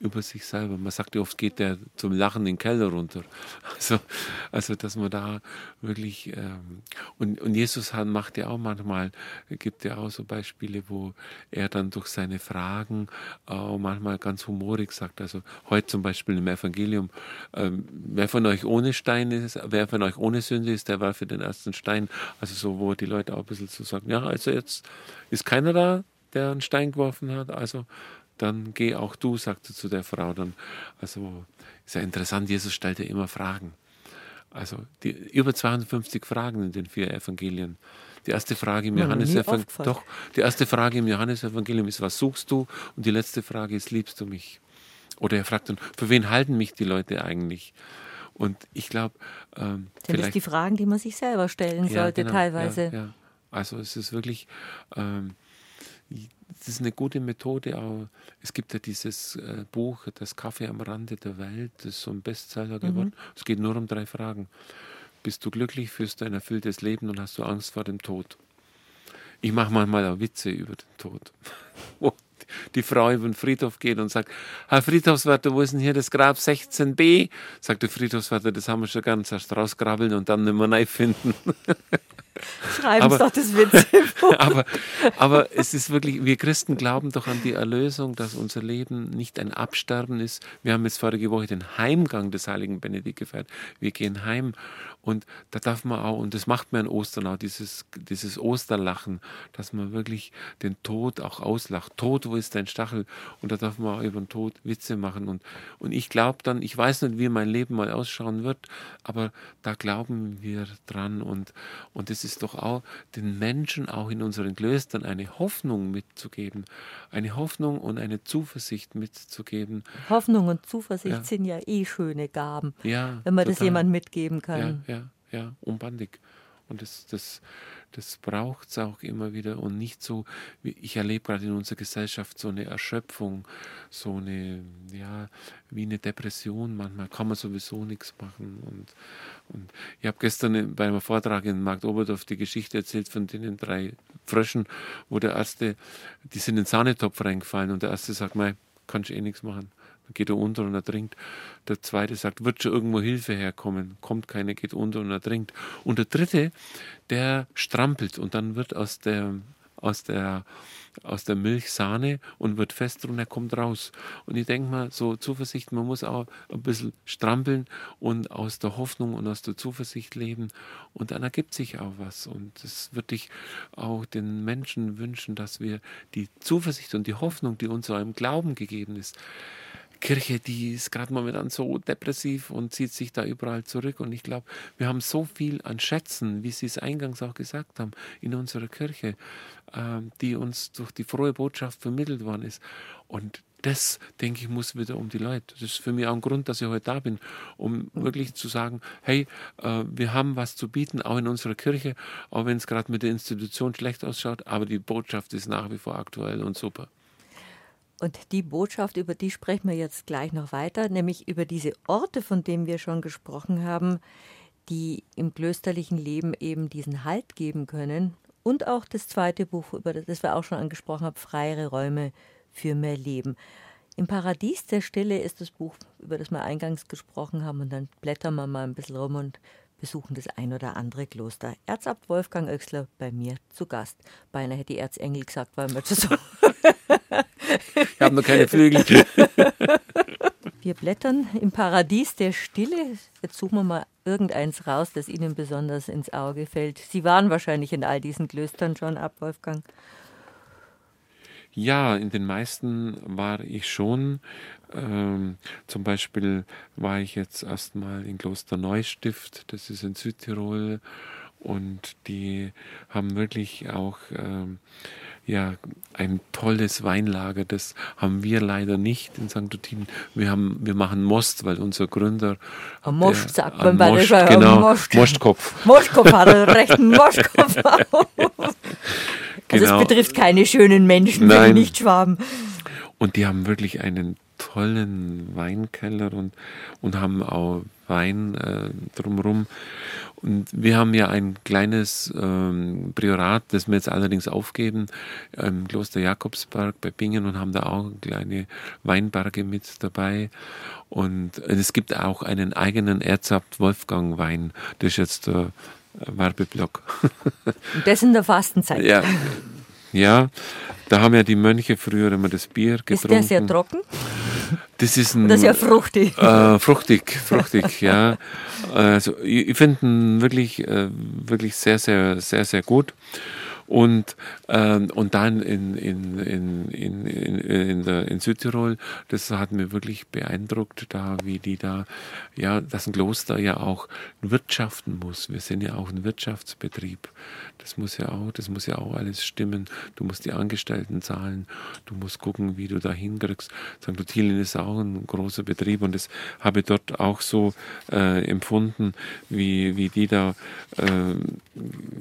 über sich selber. Man sagt ja oft, geht der zum Lachen in den Keller runter. Also, also dass man da wirklich, ähm, und, und Jesus macht ja auch manchmal, gibt ja auch so Beispiele, wo er dann durch seine Fragen auch manchmal ganz humorig sagt, also heute zum Beispiel im Evangelium, ähm, wer von euch ohne Stein ist, wer von euch ohne Sünde ist, der war für den ersten Stein. Also so, wo die Leute auch ein bisschen so sagen, ja, also jetzt ist keiner da, der einen Stein geworfen hat, also dann geh auch du, sagte zu der Frau dann. Also ist ja interessant, Jesus stellte immer Fragen. Also die, über 250 Fragen in den vier Evangelien. Die erste Frage im Johannesevangelium, doch, die erste Frage im Johannesevangelium ist, was suchst du? Und die letzte Frage ist, liebst du mich? Oder er fragt dann, für wen halten mich die Leute eigentlich? Und ich glaube, ähm, sind das die Fragen, die man sich selber stellen ja, sollte, genau, teilweise. Ja, ja. Also es ist wirklich ähm, das ist eine gute Methode. Auch. Es gibt ja dieses äh, Buch, Das Kaffee am Rande der Welt, das ist so ein Bestseller mhm. geworden. Es geht nur um drei Fragen. Bist du glücklich, führst du ein erfülltes Leben und hast du Angst vor dem Tod? Ich mache manchmal auch Witze über den Tod. Die Frau über den Friedhof geht und sagt, Herr Friedhofswärter, wo ist denn hier das Grab 16b? Sagt der Friedhofswärter, das haben wir schon ganz erst rausgrabbeln und dann nicht mehr neu finden. Schreiben Sie doch das Witz. aber, aber es ist wirklich, wir Christen glauben doch an die Erlösung, dass unser Leben nicht ein Absterben ist. Wir haben jetzt vorige Woche den Heimgang des heiligen Benedikt gefeiert. Wir gehen heim und da darf man auch, und das macht man an Ostern auch, dieses, dieses Osterlachen, dass man wirklich den Tod auch auslacht. Tod, wo ist dein Stachel? Und da darf man auch über den Tod Witze machen. Und, und ich glaube dann, ich weiß nicht, wie mein Leben mal ausschauen wird, aber da glauben wir dran. Und, und es ist doch auch den Menschen auch in unseren Klöstern eine Hoffnung mitzugeben. Eine Hoffnung und eine Zuversicht mitzugeben. Hoffnung und Zuversicht ja. sind ja eh schöne Gaben, ja, wenn man total. das jemandem mitgeben kann. Ja, ja, unbandig. Und das, das, das braucht es auch immer wieder und nicht so, ich erlebe gerade in unserer Gesellschaft so eine Erschöpfung, so eine, ja, wie eine Depression. Manchmal kann man sowieso nichts machen. Und, und ich habe gestern bei einem Vortrag in Markt Oberdorf die Geschichte erzählt von den drei Fröschen, wo der erste, die sind in den Sahnetopf reingefallen und der erste sagt, mei, kannst eh nichts machen. Dann geht er unter und ertrinkt. Der zweite sagt, wird schon irgendwo Hilfe herkommen. Kommt keine, geht unter und ertrinkt. Und der dritte, der strampelt und dann wird aus der, aus der, aus der Milch Sahne und wird fest und er kommt raus. Und ich denke mal, so Zuversicht, man muss auch ein bisschen strampeln und aus der Hoffnung und aus der Zuversicht leben und dann ergibt sich auch was. Und das würde ich auch den Menschen wünschen, dass wir die Zuversicht und die Hoffnung, die uns so im Glauben gegeben ist, Kirche, die ist gerade momentan so depressiv und zieht sich da überall zurück. Und ich glaube, wir haben so viel an Schätzen, wie Sie es eingangs auch gesagt haben, in unserer Kirche, äh, die uns durch die frohe Botschaft vermittelt worden ist. Und das, denke ich, muss wieder um die Leute. Das ist für mich auch ein Grund, dass ich heute da bin, um wirklich zu sagen, hey, äh, wir haben was zu bieten, auch in unserer Kirche, auch wenn es gerade mit der Institution schlecht ausschaut, aber die Botschaft ist nach wie vor aktuell und super. Und die Botschaft, über die sprechen wir jetzt gleich noch weiter, nämlich über diese Orte, von denen wir schon gesprochen haben, die im klösterlichen Leben eben diesen Halt geben können. Und auch das zweite Buch, über das wir auch schon angesprochen haben, Freiere Räume für mehr Leben. Im Paradies der Stille ist das Buch, über das wir eingangs gesprochen haben, und dann blättern wir mal ein bisschen rum und besuchen das ein oder andere Kloster. Erzabt Wolfgang Oechsler bei mir zu Gast. Beinahe hätte die Erzengel gesagt, weil wir so. ich habe noch keine Flügel. Wir blättern im Paradies der Stille. Jetzt suchen wir mal irgendeins raus, das Ihnen besonders ins Auge fällt. Sie waren wahrscheinlich in all diesen Klöstern schon ab, Wolfgang. Ja, in den meisten war ich schon. Ähm, zum Beispiel war ich jetzt erstmal in Kloster Neustift, das ist in Südtirol. Und die haben wirklich auch ähm, ja, ein tolles Weinlager. Das haben wir leider nicht in St. Ottilien. Wir, haben, wir machen Most, weil unser Gründer. Ein Most sagt man bei Most, genau, Most. Mostkopf. Mostkopf hat einen rechten Mostkopf. Also genau. es betrifft keine schönen Menschen, Nein. nicht Schwaben. Und die haben wirklich einen tollen Weinkeller und, und haben auch Wein äh, drumherum. Und wir haben ja ein kleines ähm, Priorat, das wir jetzt allerdings aufgeben, im Kloster Jakobsberg bei Bingen und haben da auch kleine Weinberge mit dabei. Und es gibt auch einen eigenen Erzabt Wolfgang Wein. Das ist jetzt der Werbeblock. Das in der Fastenzeit. Ja, ja, da haben ja die Mönche früher immer das Bier getrunken. Ist der sehr trocken? Das ist ein. Das ist ja fruchtig. Äh, fruchtig, fruchtig, ja. Also ich, ich finde ihn wirklich, äh, wirklich sehr, sehr, sehr, sehr gut. Und, ähm, und dann in, in, in, in, in, in, in Südtirol, das hat mir wirklich beeindruckt, da wie die da, ja, dass ein Kloster ja auch wirtschaften muss. Wir sind ja auch ein Wirtschaftsbetrieb. Das muss ja auch, das muss ja auch alles stimmen. Du musst die Angestellten zahlen, du musst gucken, wie du da hinkriegst. St. Ottilien ist auch ein großer Betrieb und das habe ich dort auch so äh, empfunden, wie, wie die da äh,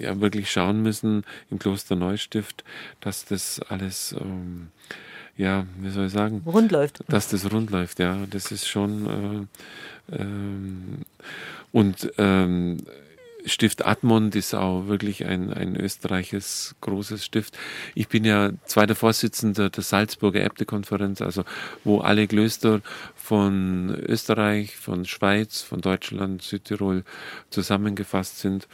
ja wirklich schauen müssen im Kloster Neustift, dass das alles, ähm, ja, wie soll ich sagen? Rund läuft. Dass das rund läuft, ja. Das ist schon. Äh, ähm, und ähm, Stift Admont ist auch wirklich ein, ein österreichisches großes Stift. Ich bin ja zweiter Vorsitzender der Salzburger Äbtekonferenz, also wo alle Klöster von Österreich, von Schweiz, von Deutschland, Südtirol zusammengefasst sind.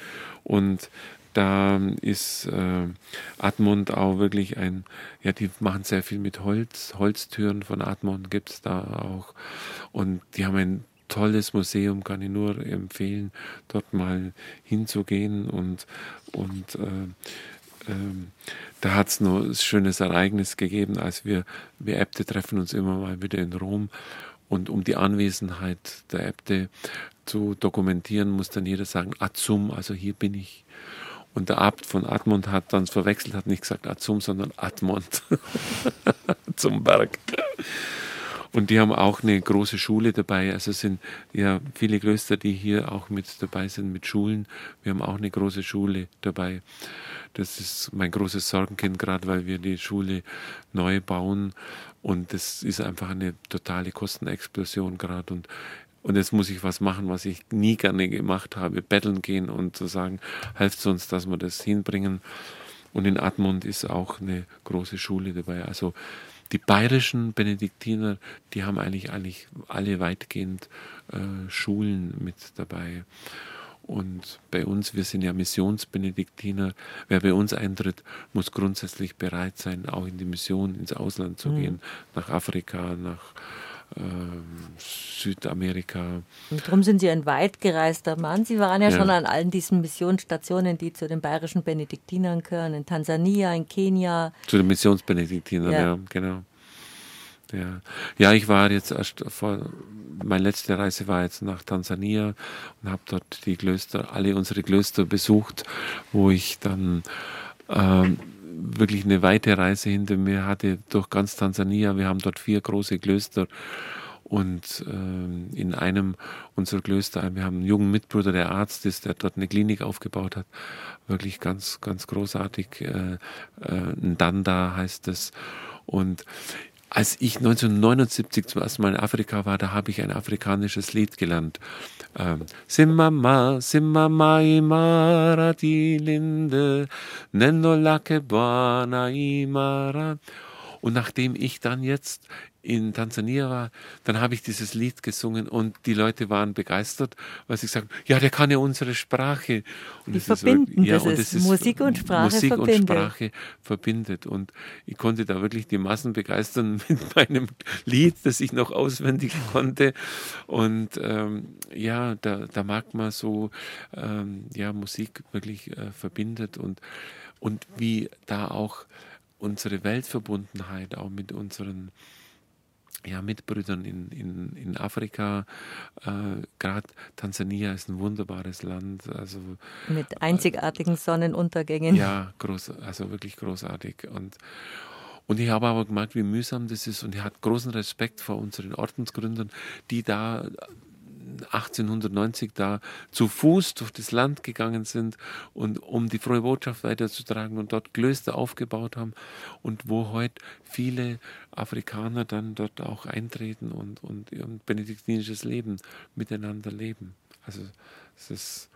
Und da ist äh, Admont auch wirklich ein, ja, die machen sehr viel mit Holz, Holztüren von Admont gibt es da auch. Und die haben ein tolles Museum, kann ich nur empfehlen, dort mal hinzugehen und, und äh, äh, da hat es noch ein schönes Ereignis gegeben, als wir, wir Äbte treffen uns immer mal wieder in Rom und um die Anwesenheit der Äbte zu dokumentieren, muss dann jeder sagen, Azum, also hier bin ich. Und der Abt von Admont hat dann verwechselt, hat nicht gesagt Azum, sondern Admont zum Berg. Und die haben auch eine große Schule dabei. Also sind ja viele Klöster, die hier auch mit dabei sind mit Schulen. Wir haben auch eine große Schule dabei. Das ist mein großes Sorgenkind, gerade weil wir die Schule neu bauen. Und das ist einfach eine totale Kostenexplosion gerade. Und und jetzt muss ich was machen, was ich nie gerne gemacht habe, betteln gehen und zu sagen, helft uns, dass wir das hinbringen. Und in Admont ist auch eine große Schule dabei. Also die bayerischen Benediktiner, die haben eigentlich, eigentlich alle weitgehend äh, Schulen mit dabei. Und bei uns, wir sind ja Missionsbenediktiner. Wer bei uns eintritt, muss grundsätzlich bereit sein, auch in die Mission ins Ausland zu mhm. gehen, nach Afrika, nach Südamerika. Und darum sind Sie ein weit gereister Mann. Sie waren ja, ja, schon an allen diesen Missionsstationen, die zu den bayerischen Benediktinern gehören, in Tansania, in Kenia. Zu den Missionsbenediktinern, ja, ja genau. Ja. ja, ich war jetzt erst vor, meine letzte Reise war jetzt nach Tansania und habe dort die Klöster, alle unsere Klöster besucht, wo ich dann ähm, wirklich eine weite Reise hinter mir hatte durch ganz Tansania. Wir haben dort vier große Klöster und äh, in einem unserer Klöster, wir haben einen jungen Mitbruder, der Arzt ist, der dort eine Klinik aufgebaut hat. Wirklich ganz, ganz großartig. Äh, äh, Ndanda heißt es. Und als ich 1979 zum ersten Mal in Afrika war, da habe ich ein afrikanisches Lied gelernt. Ähm, Simama, Simama Imara die Linde, Nenno Lake Imara. Und nachdem ich dann jetzt in Tansania war, dann habe ich dieses Lied gesungen und die Leute waren begeistert, weil sie gesagt haben, ja, der kann ja unsere Sprache. Und die verbinden, wirklich, ja, das, und ist ist Musik und Sprache Musik verbindet. und Sprache verbindet. Und ich konnte da wirklich die Massen begeistern mit meinem Lied, das ich noch auswendig konnte. Und ähm, ja, da, da mag man so ähm, ja, Musik wirklich äh, verbindet und, und wie da auch unsere Weltverbundenheit auch mit unseren ja, Mitbrüdern in, in, in Afrika. Äh, Gerade Tansania ist ein wunderbares Land. Also, Mit einzigartigen Sonnenuntergängen. Ja, groß, also wirklich großartig. Und, und ich habe aber gemerkt, wie mühsam das ist. Und ich hatte großen Respekt vor unseren Ordensgründern, die da 1890 da zu Fuß durch das Land gegangen sind und um die frohe Botschaft weiterzutragen und dort Klöster aufgebaut haben und wo heute viele Afrikaner dann dort auch eintreten und, und, und benediktinisches Leben miteinander leben. Also es ist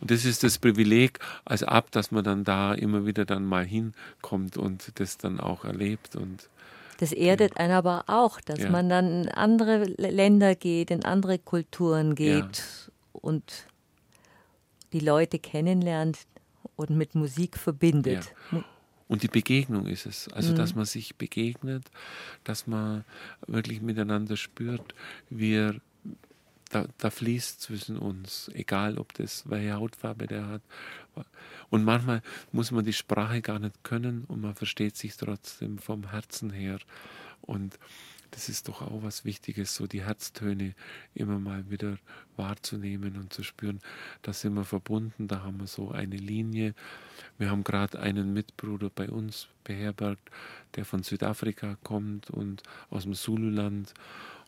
und das ist das Privileg als Abt, dass man dann da immer wieder dann mal hinkommt und das dann auch erlebt und das erdet einen aber auch, dass man dann in andere Länder geht, in andere Kulturen geht und die Leute kennenlernt und mit Musik verbindet. Und die Begegnung ist es. Also, mhm. dass man sich begegnet, dass man wirklich miteinander spürt, wir da, da, fließt zwischen uns, egal ob das, welche Hautfarbe der hat. Und manchmal muss man die Sprache gar nicht können und man versteht sich trotzdem vom Herzen her. Und das ist doch auch was Wichtiges, so die Herztöne immer mal wieder wahrzunehmen und zu spüren. Da sind wir verbunden, da haben wir so eine Linie. Wir haben gerade einen Mitbruder bei uns beherbergt, der von Südafrika kommt und aus dem Zululand.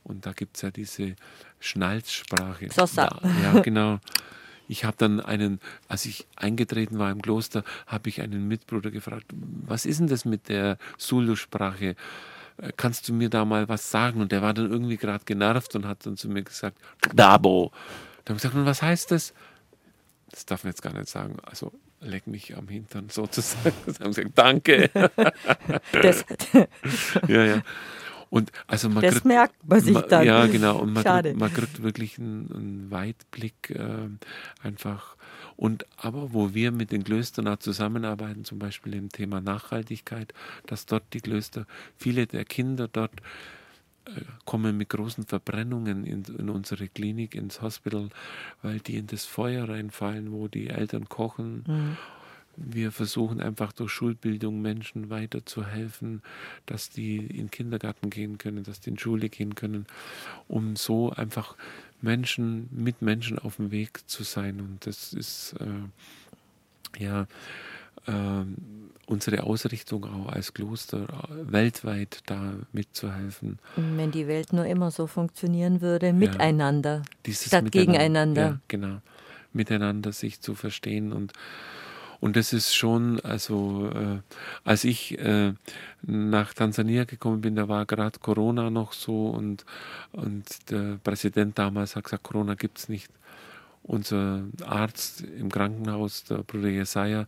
Und da gibt es ja diese Schnalzsprache. Sosa. Ja, genau. Ich habe dann einen, als ich eingetreten war im Kloster, habe ich einen Mitbruder gefragt, was ist denn das mit der Zulu-Sprache? Äh, kannst du mir da mal was sagen? Und der war dann irgendwie gerade genervt und hat dann zu mir gesagt, Dabo. Da habe ich gesagt, und was heißt das? Das darf man jetzt gar nicht sagen. Also leck mich am Hintern sozusagen. Da haben sie gesagt, danke. ja, ja. Und also man das kriegt, merkt man sich dann. Ja, genau. Und man, Schade. Kriegt, man kriegt wirklich einen, einen Weitblick äh, einfach. Und aber wo wir mit den Klöstern auch zusammenarbeiten, zum Beispiel im Thema Nachhaltigkeit, dass dort die Klöster, viele der Kinder dort äh, kommen mit großen Verbrennungen in, in, unsere Klinik, ins Hospital, weil die in das Feuer reinfallen, wo die Eltern kochen. Mhm wir versuchen einfach durch Schulbildung Menschen weiterzuhelfen, dass die in den Kindergarten gehen können, dass die in Schule gehen können, um so einfach Menschen mit Menschen auf dem Weg zu sein. Und das ist äh, ja äh, unsere Ausrichtung auch als Kloster, äh, weltweit da mitzuhelfen. Wenn die Welt nur immer so funktionieren würde, miteinander ja, statt miteinander, gegeneinander. Ja, genau. Miteinander sich zu verstehen und und das ist schon, also äh, als ich äh, nach Tansania gekommen bin, da war gerade Corona noch so und, und der Präsident damals hat gesagt, Corona gibt es nicht. Unser Arzt im Krankenhaus, der Bruder Jesaja,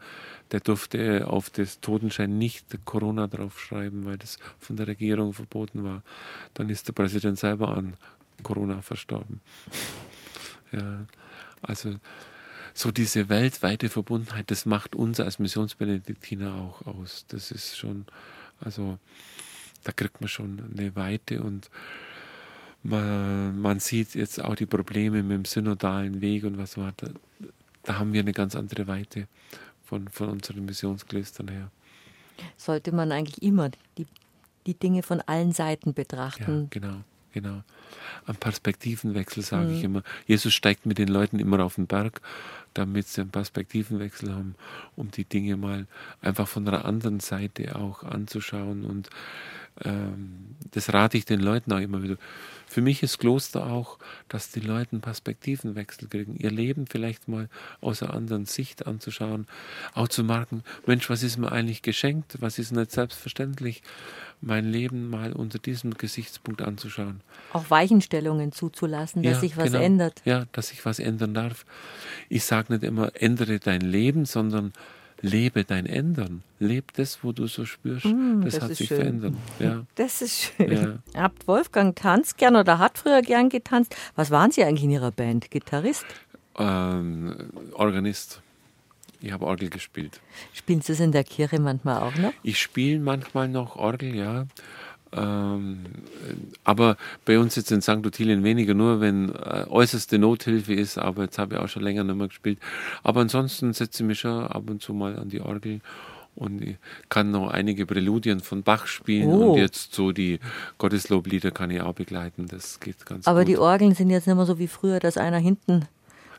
der durfte auf das Totenschein nicht Corona draufschreiben, weil das von der Regierung verboten war. Dann ist der Präsident selber an Corona verstorben. Ja, also so diese weltweite Verbundenheit, das macht uns als Missionsbenediktiner auch aus. Das ist schon, also da kriegt man schon eine Weite und man, man sieht jetzt auch die Probleme mit dem synodalen Weg und was war da, da haben wir eine ganz andere Weite von, von unseren Missionsklöstern her. Sollte man eigentlich immer die, die Dinge von allen Seiten betrachten. Ja, genau, genau. Am Perspektivenwechsel sage mhm. ich immer. Jesus steigt mit den Leuten immer auf den Berg damit sie einen Perspektivenwechsel haben, um die Dinge mal einfach von einer anderen Seite auch anzuschauen. Und das rate ich den Leuten auch immer wieder. Für mich ist Kloster auch, dass die Leute einen Perspektivenwechsel kriegen, ihr Leben vielleicht mal aus einer anderen Sicht anzuschauen, auch zu merken, Mensch, was ist mir eigentlich geschenkt, was ist nicht selbstverständlich, mein Leben mal unter diesem Gesichtspunkt anzuschauen. Auch Weichenstellungen zuzulassen, dass ja, sich was genau. ändert. Ja, dass sich was ändern darf. Ich sage nicht immer, ändere dein Leben, sondern lebe dein Ändern. Lebe das, wo du so spürst. Mm, das, das, hat sich schön. verändert. Ja. Das ist schön. Ja. Habt Wolfgang tanzt gern oder hat früher gern getanzt? Was waren Sie eigentlich in Ihrer Band? Gitarrist? Ähm, Organist. Ich habe Orgel gespielt. Spielen Sie es in der Kirche manchmal auch noch? Ich spiele manchmal noch Orgel, ja. Ähm, aber bei uns jetzt in St. Ottilien weniger, nur wenn äh, äußerste Nothilfe ist. Aber jetzt habe ich auch schon länger nicht mehr gespielt. Aber ansonsten setze ich mich schon ab und zu mal an die Orgel und ich kann noch einige Präludien von Bach spielen oh. und jetzt so die Gottesloblieder kann ich auch begleiten. Das geht ganz Aber gut. die Orgeln sind jetzt nicht mehr so wie früher, dass einer hinten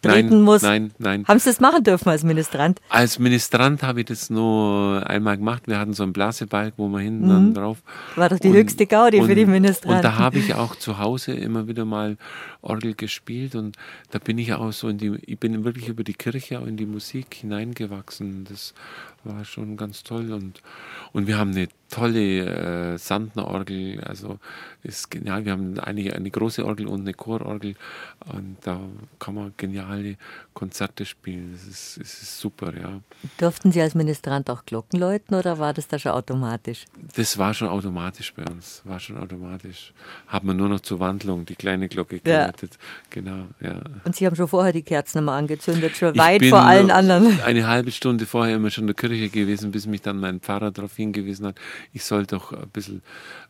treten nein, muss. Nein, nein. Haben Sie das machen dürfen als Ministrant? Als Ministrant habe ich das nur einmal gemacht. Wir hatten so einen Blasebalg, wo man hinten mhm. dann drauf. War doch die und, höchste Gaudi und, für die Ministranten. Und da habe ich auch zu Hause immer wieder mal Orgel gespielt und da bin ich auch so in die, ich bin wirklich über die Kirche auch in die Musik hineingewachsen. Das war schon ganz toll und, und wir haben eine tolle äh, Sandner-Orgel, also ist genial. Wir haben eine, eine große Orgel und eine Chororgel und da kann man geniale Konzerte spielen. Das ist, das ist super, ja. Durften Sie als Ministrant auch Glocken läuten oder war das da schon automatisch? Das war schon automatisch bei uns, war schon automatisch. Hat man nur noch zur Wandlung die kleine Glocke geläutet. Ja. Genau, ja. Und Sie haben schon vorher die Kerzen immer angezündet, schon ich weit vor allen anderen. Eine halbe Stunde vorher immer schon in der Kirche gewesen, bis mich dann mein Pfarrer darauf hingewiesen hat, ich soll doch ein bisschen,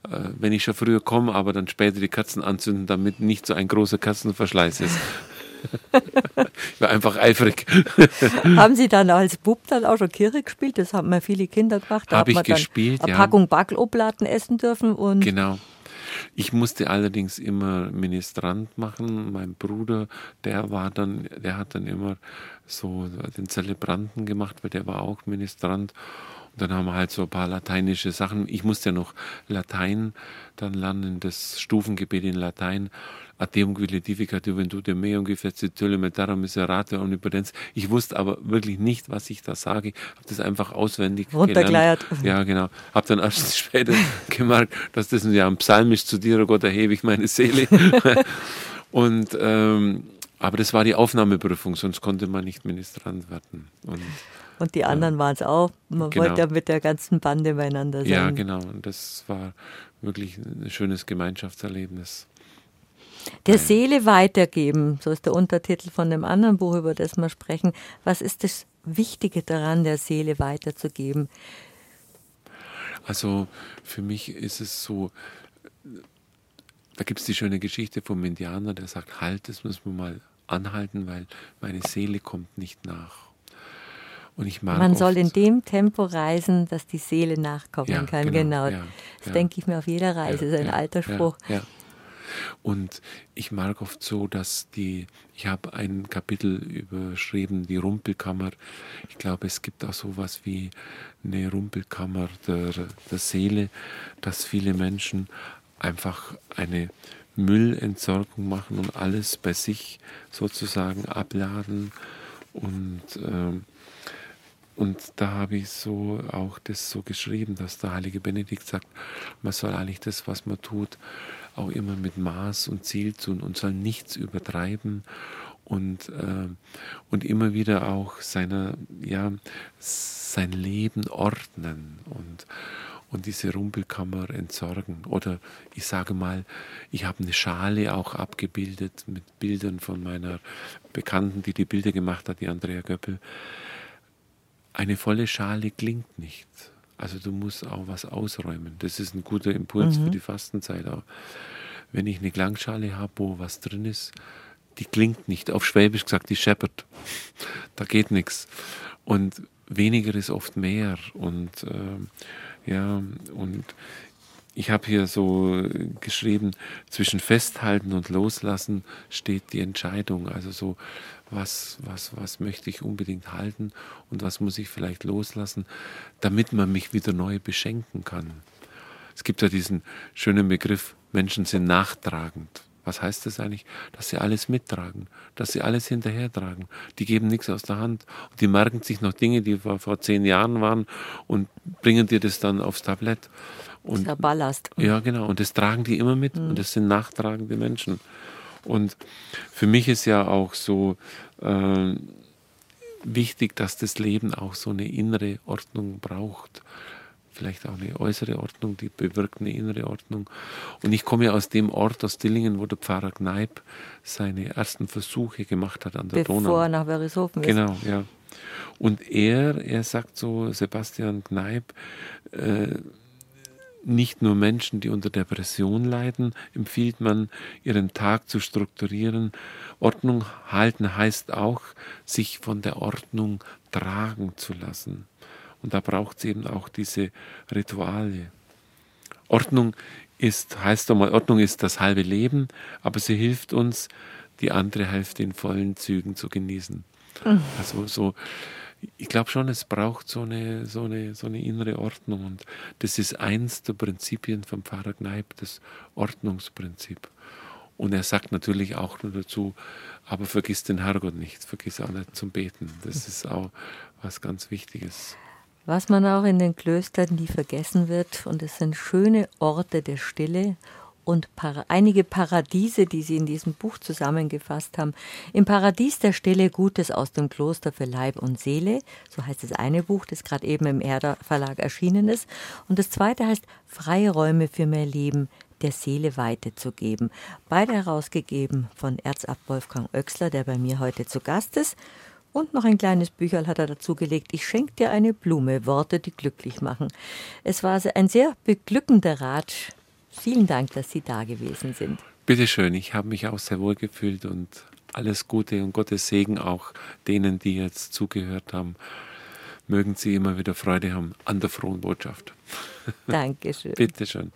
äh, wenn ich schon früher komme, aber dann später die Kerzen anzünden, damit nicht so ein großer Kerzenverschleiß ist. Ich war einfach eifrig. haben Sie dann als Bub dann auch schon Kirche gespielt? Das haben mir viele Kinder gemacht. Da Habe ich gespielt, eine ja. Packung Backeloblaten essen dürfen. Und genau. Ich musste allerdings immer Ministrant machen. Mein Bruder, der war dann, der hat dann immer so den Zelebranten gemacht, weil der war auch Ministrant. Und dann haben wir halt so ein paar lateinische Sachen. Ich musste ja noch Latein dann lernen, das Stufengebet in Latein. Adeum quiletificat juventute meum gefezitule metara miserate omnipotens. Ich wusste aber wirklich nicht, was ich da sage. Habe das einfach auswendig gelernt. Ja, genau. Habe dann erst später gemerkt, dass das ja ein Psalmisch zu dir, oh Gott, erhebe ich meine Seele. Und ähm, aber das war die Aufnahmeprüfung, sonst konnte man nicht Ministrant werden. Und, und die anderen ja. waren es auch. Man genau. wollte ja mit der ganzen Bande beieinander sein. Ja, genau. Und das war wirklich ein schönes Gemeinschaftserlebnis. Der Seele weitergeben, so ist der Untertitel von dem anderen Buch, über das wir sprechen. Was ist das Wichtige daran, der Seele weiterzugeben? Also für mich ist es so, da gibt es die schöne Geschichte vom Indianer, der sagt, halt, das müssen wir mal anhalten, weil meine Seele kommt nicht nach. Und ich mag Man soll in dem Tempo reisen, dass die Seele nachkommen ja, kann. Genau. genau. Ja, das ja. denke ich mir auf jeder Reise. ist ein alter Spruch. Und ich mag oft so, dass die, ich habe ein Kapitel überschrieben, die Rumpelkammer. Ich glaube, es gibt auch sowas wie eine Rumpelkammer der, der Seele, dass viele Menschen einfach eine Müllentsorgung machen und alles bei sich sozusagen abladen. Und, äh, und da habe ich so auch das so geschrieben, dass der heilige Benedikt sagt, man soll eigentlich das, was man tut, auch immer mit Maß und Ziel tun und soll nichts übertreiben und, äh, und immer wieder auch seine, ja, sein Leben ordnen und, und diese Rumpelkammer entsorgen. Oder ich sage mal, ich habe eine Schale auch abgebildet mit Bildern von meiner Bekannten, die die Bilder gemacht hat, die Andrea Göppel. Eine volle Schale klingt nicht. Also du musst auch was ausräumen. Das ist ein guter Impuls mhm. für die Fastenzeit auch. Wenn ich eine Klangschale habe, wo was drin ist, die klingt nicht. Auf Schwäbisch gesagt, die scheppert. Da geht nichts. Und weniger ist oft mehr. Und äh, ja, und ich habe hier so geschrieben, zwischen Festhalten und Loslassen steht die Entscheidung. Also so, was, was, was möchte ich unbedingt halten und was muss ich vielleicht loslassen, damit man mich wieder neu beschenken kann. Es gibt ja diesen schönen Begriff, Menschen sind nachtragend. Was heißt das eigentlich? Dass sie alles mittragen, dass sie alles hinterhertragen. Die geben nichts aus der Hand. Und die merken sich noch Dinge, die vor, vor zehn Jahren waren und bringen dir das dann aufs Tablett. Und, das ist der Ballast. Ja, genau. Und das tragen die immer mit. Mhm. Und das sind nachtragende Menschen. Und für mich ist ja auch so, äh, wichtig, dass das Leben auch so eine innere Ordnung braucht. Vielleicht auch eine äußere Ordnung, die bewirkt eine innere Ordnung. Und ich komme aus dem Ort, aus Dillingen, wo der Pfarrer Kneip seine ersten Versuche gemacht hat an der Bevor Donau. Bevor er nach Verishofen ist. Genau, ja. Und er, er sagt so, Sebastian Kneip, äh, nicht nur Menschen, die unter Depression leiden, empfiehlt man, ihren Tag zu strukturieren. Ordnung halten heißt auch, sich von der Ordnung tragen zu lassen. Und da braucht es eben auch diese Rituale. Ordnung ist, heißt doch mal, Ordnung ist das halbe Leben, aber sie hilft uns, die andere Hälfte in vollen Zügen zu genießen. Mhm. Also so ich glaube schon, es braucht so eine, so, eine, so eine innere Ordnung. Und das ist eins der Prinzipien vom Pfarrer Kneip, das Ordnungsprinzip. Und er sagt natürlich auch nur dazu, aber vergiss den Herrgott nicht, vergiss auch nicht zum Beten. Das ist auch was ganz Wichtiges. Was man auch in den Klöstern nie vergessen wird, und es sind schöne Orte der Stille und einige Paradiese, die Sie in diesem Buch zusammengefasst haben. Im Paradies der Stille Gutes aus dem Kloster für Leib und Seele, so heißt das eine Buch, das gerade eben im Erder Verlag erschienen ist. Und das zweite heißt Freie Räume für mehr Leben, der Seele Weite zu geben. Beide herausgegeben von Erzabt Wolfgang Oechsler, der bei mir heute zu Gast ist. Und noch ein kleines Bücherl hat er dazugelegt. Ich schenke dir eine Blume, Worte, die glücklich machen. Es war ein sehr beglückender Rat, Vielen Dank, dass Sie da gewesen sind. Bitte schön, ich habe mich auch sehr wohl gefühlt und alles Gute und Gottes Segen auch denen, die jetzt zugehört haben. Mögen Sie immer wieder Freude haben an der frohen Botschaft. Dankeschön. Bitte schön.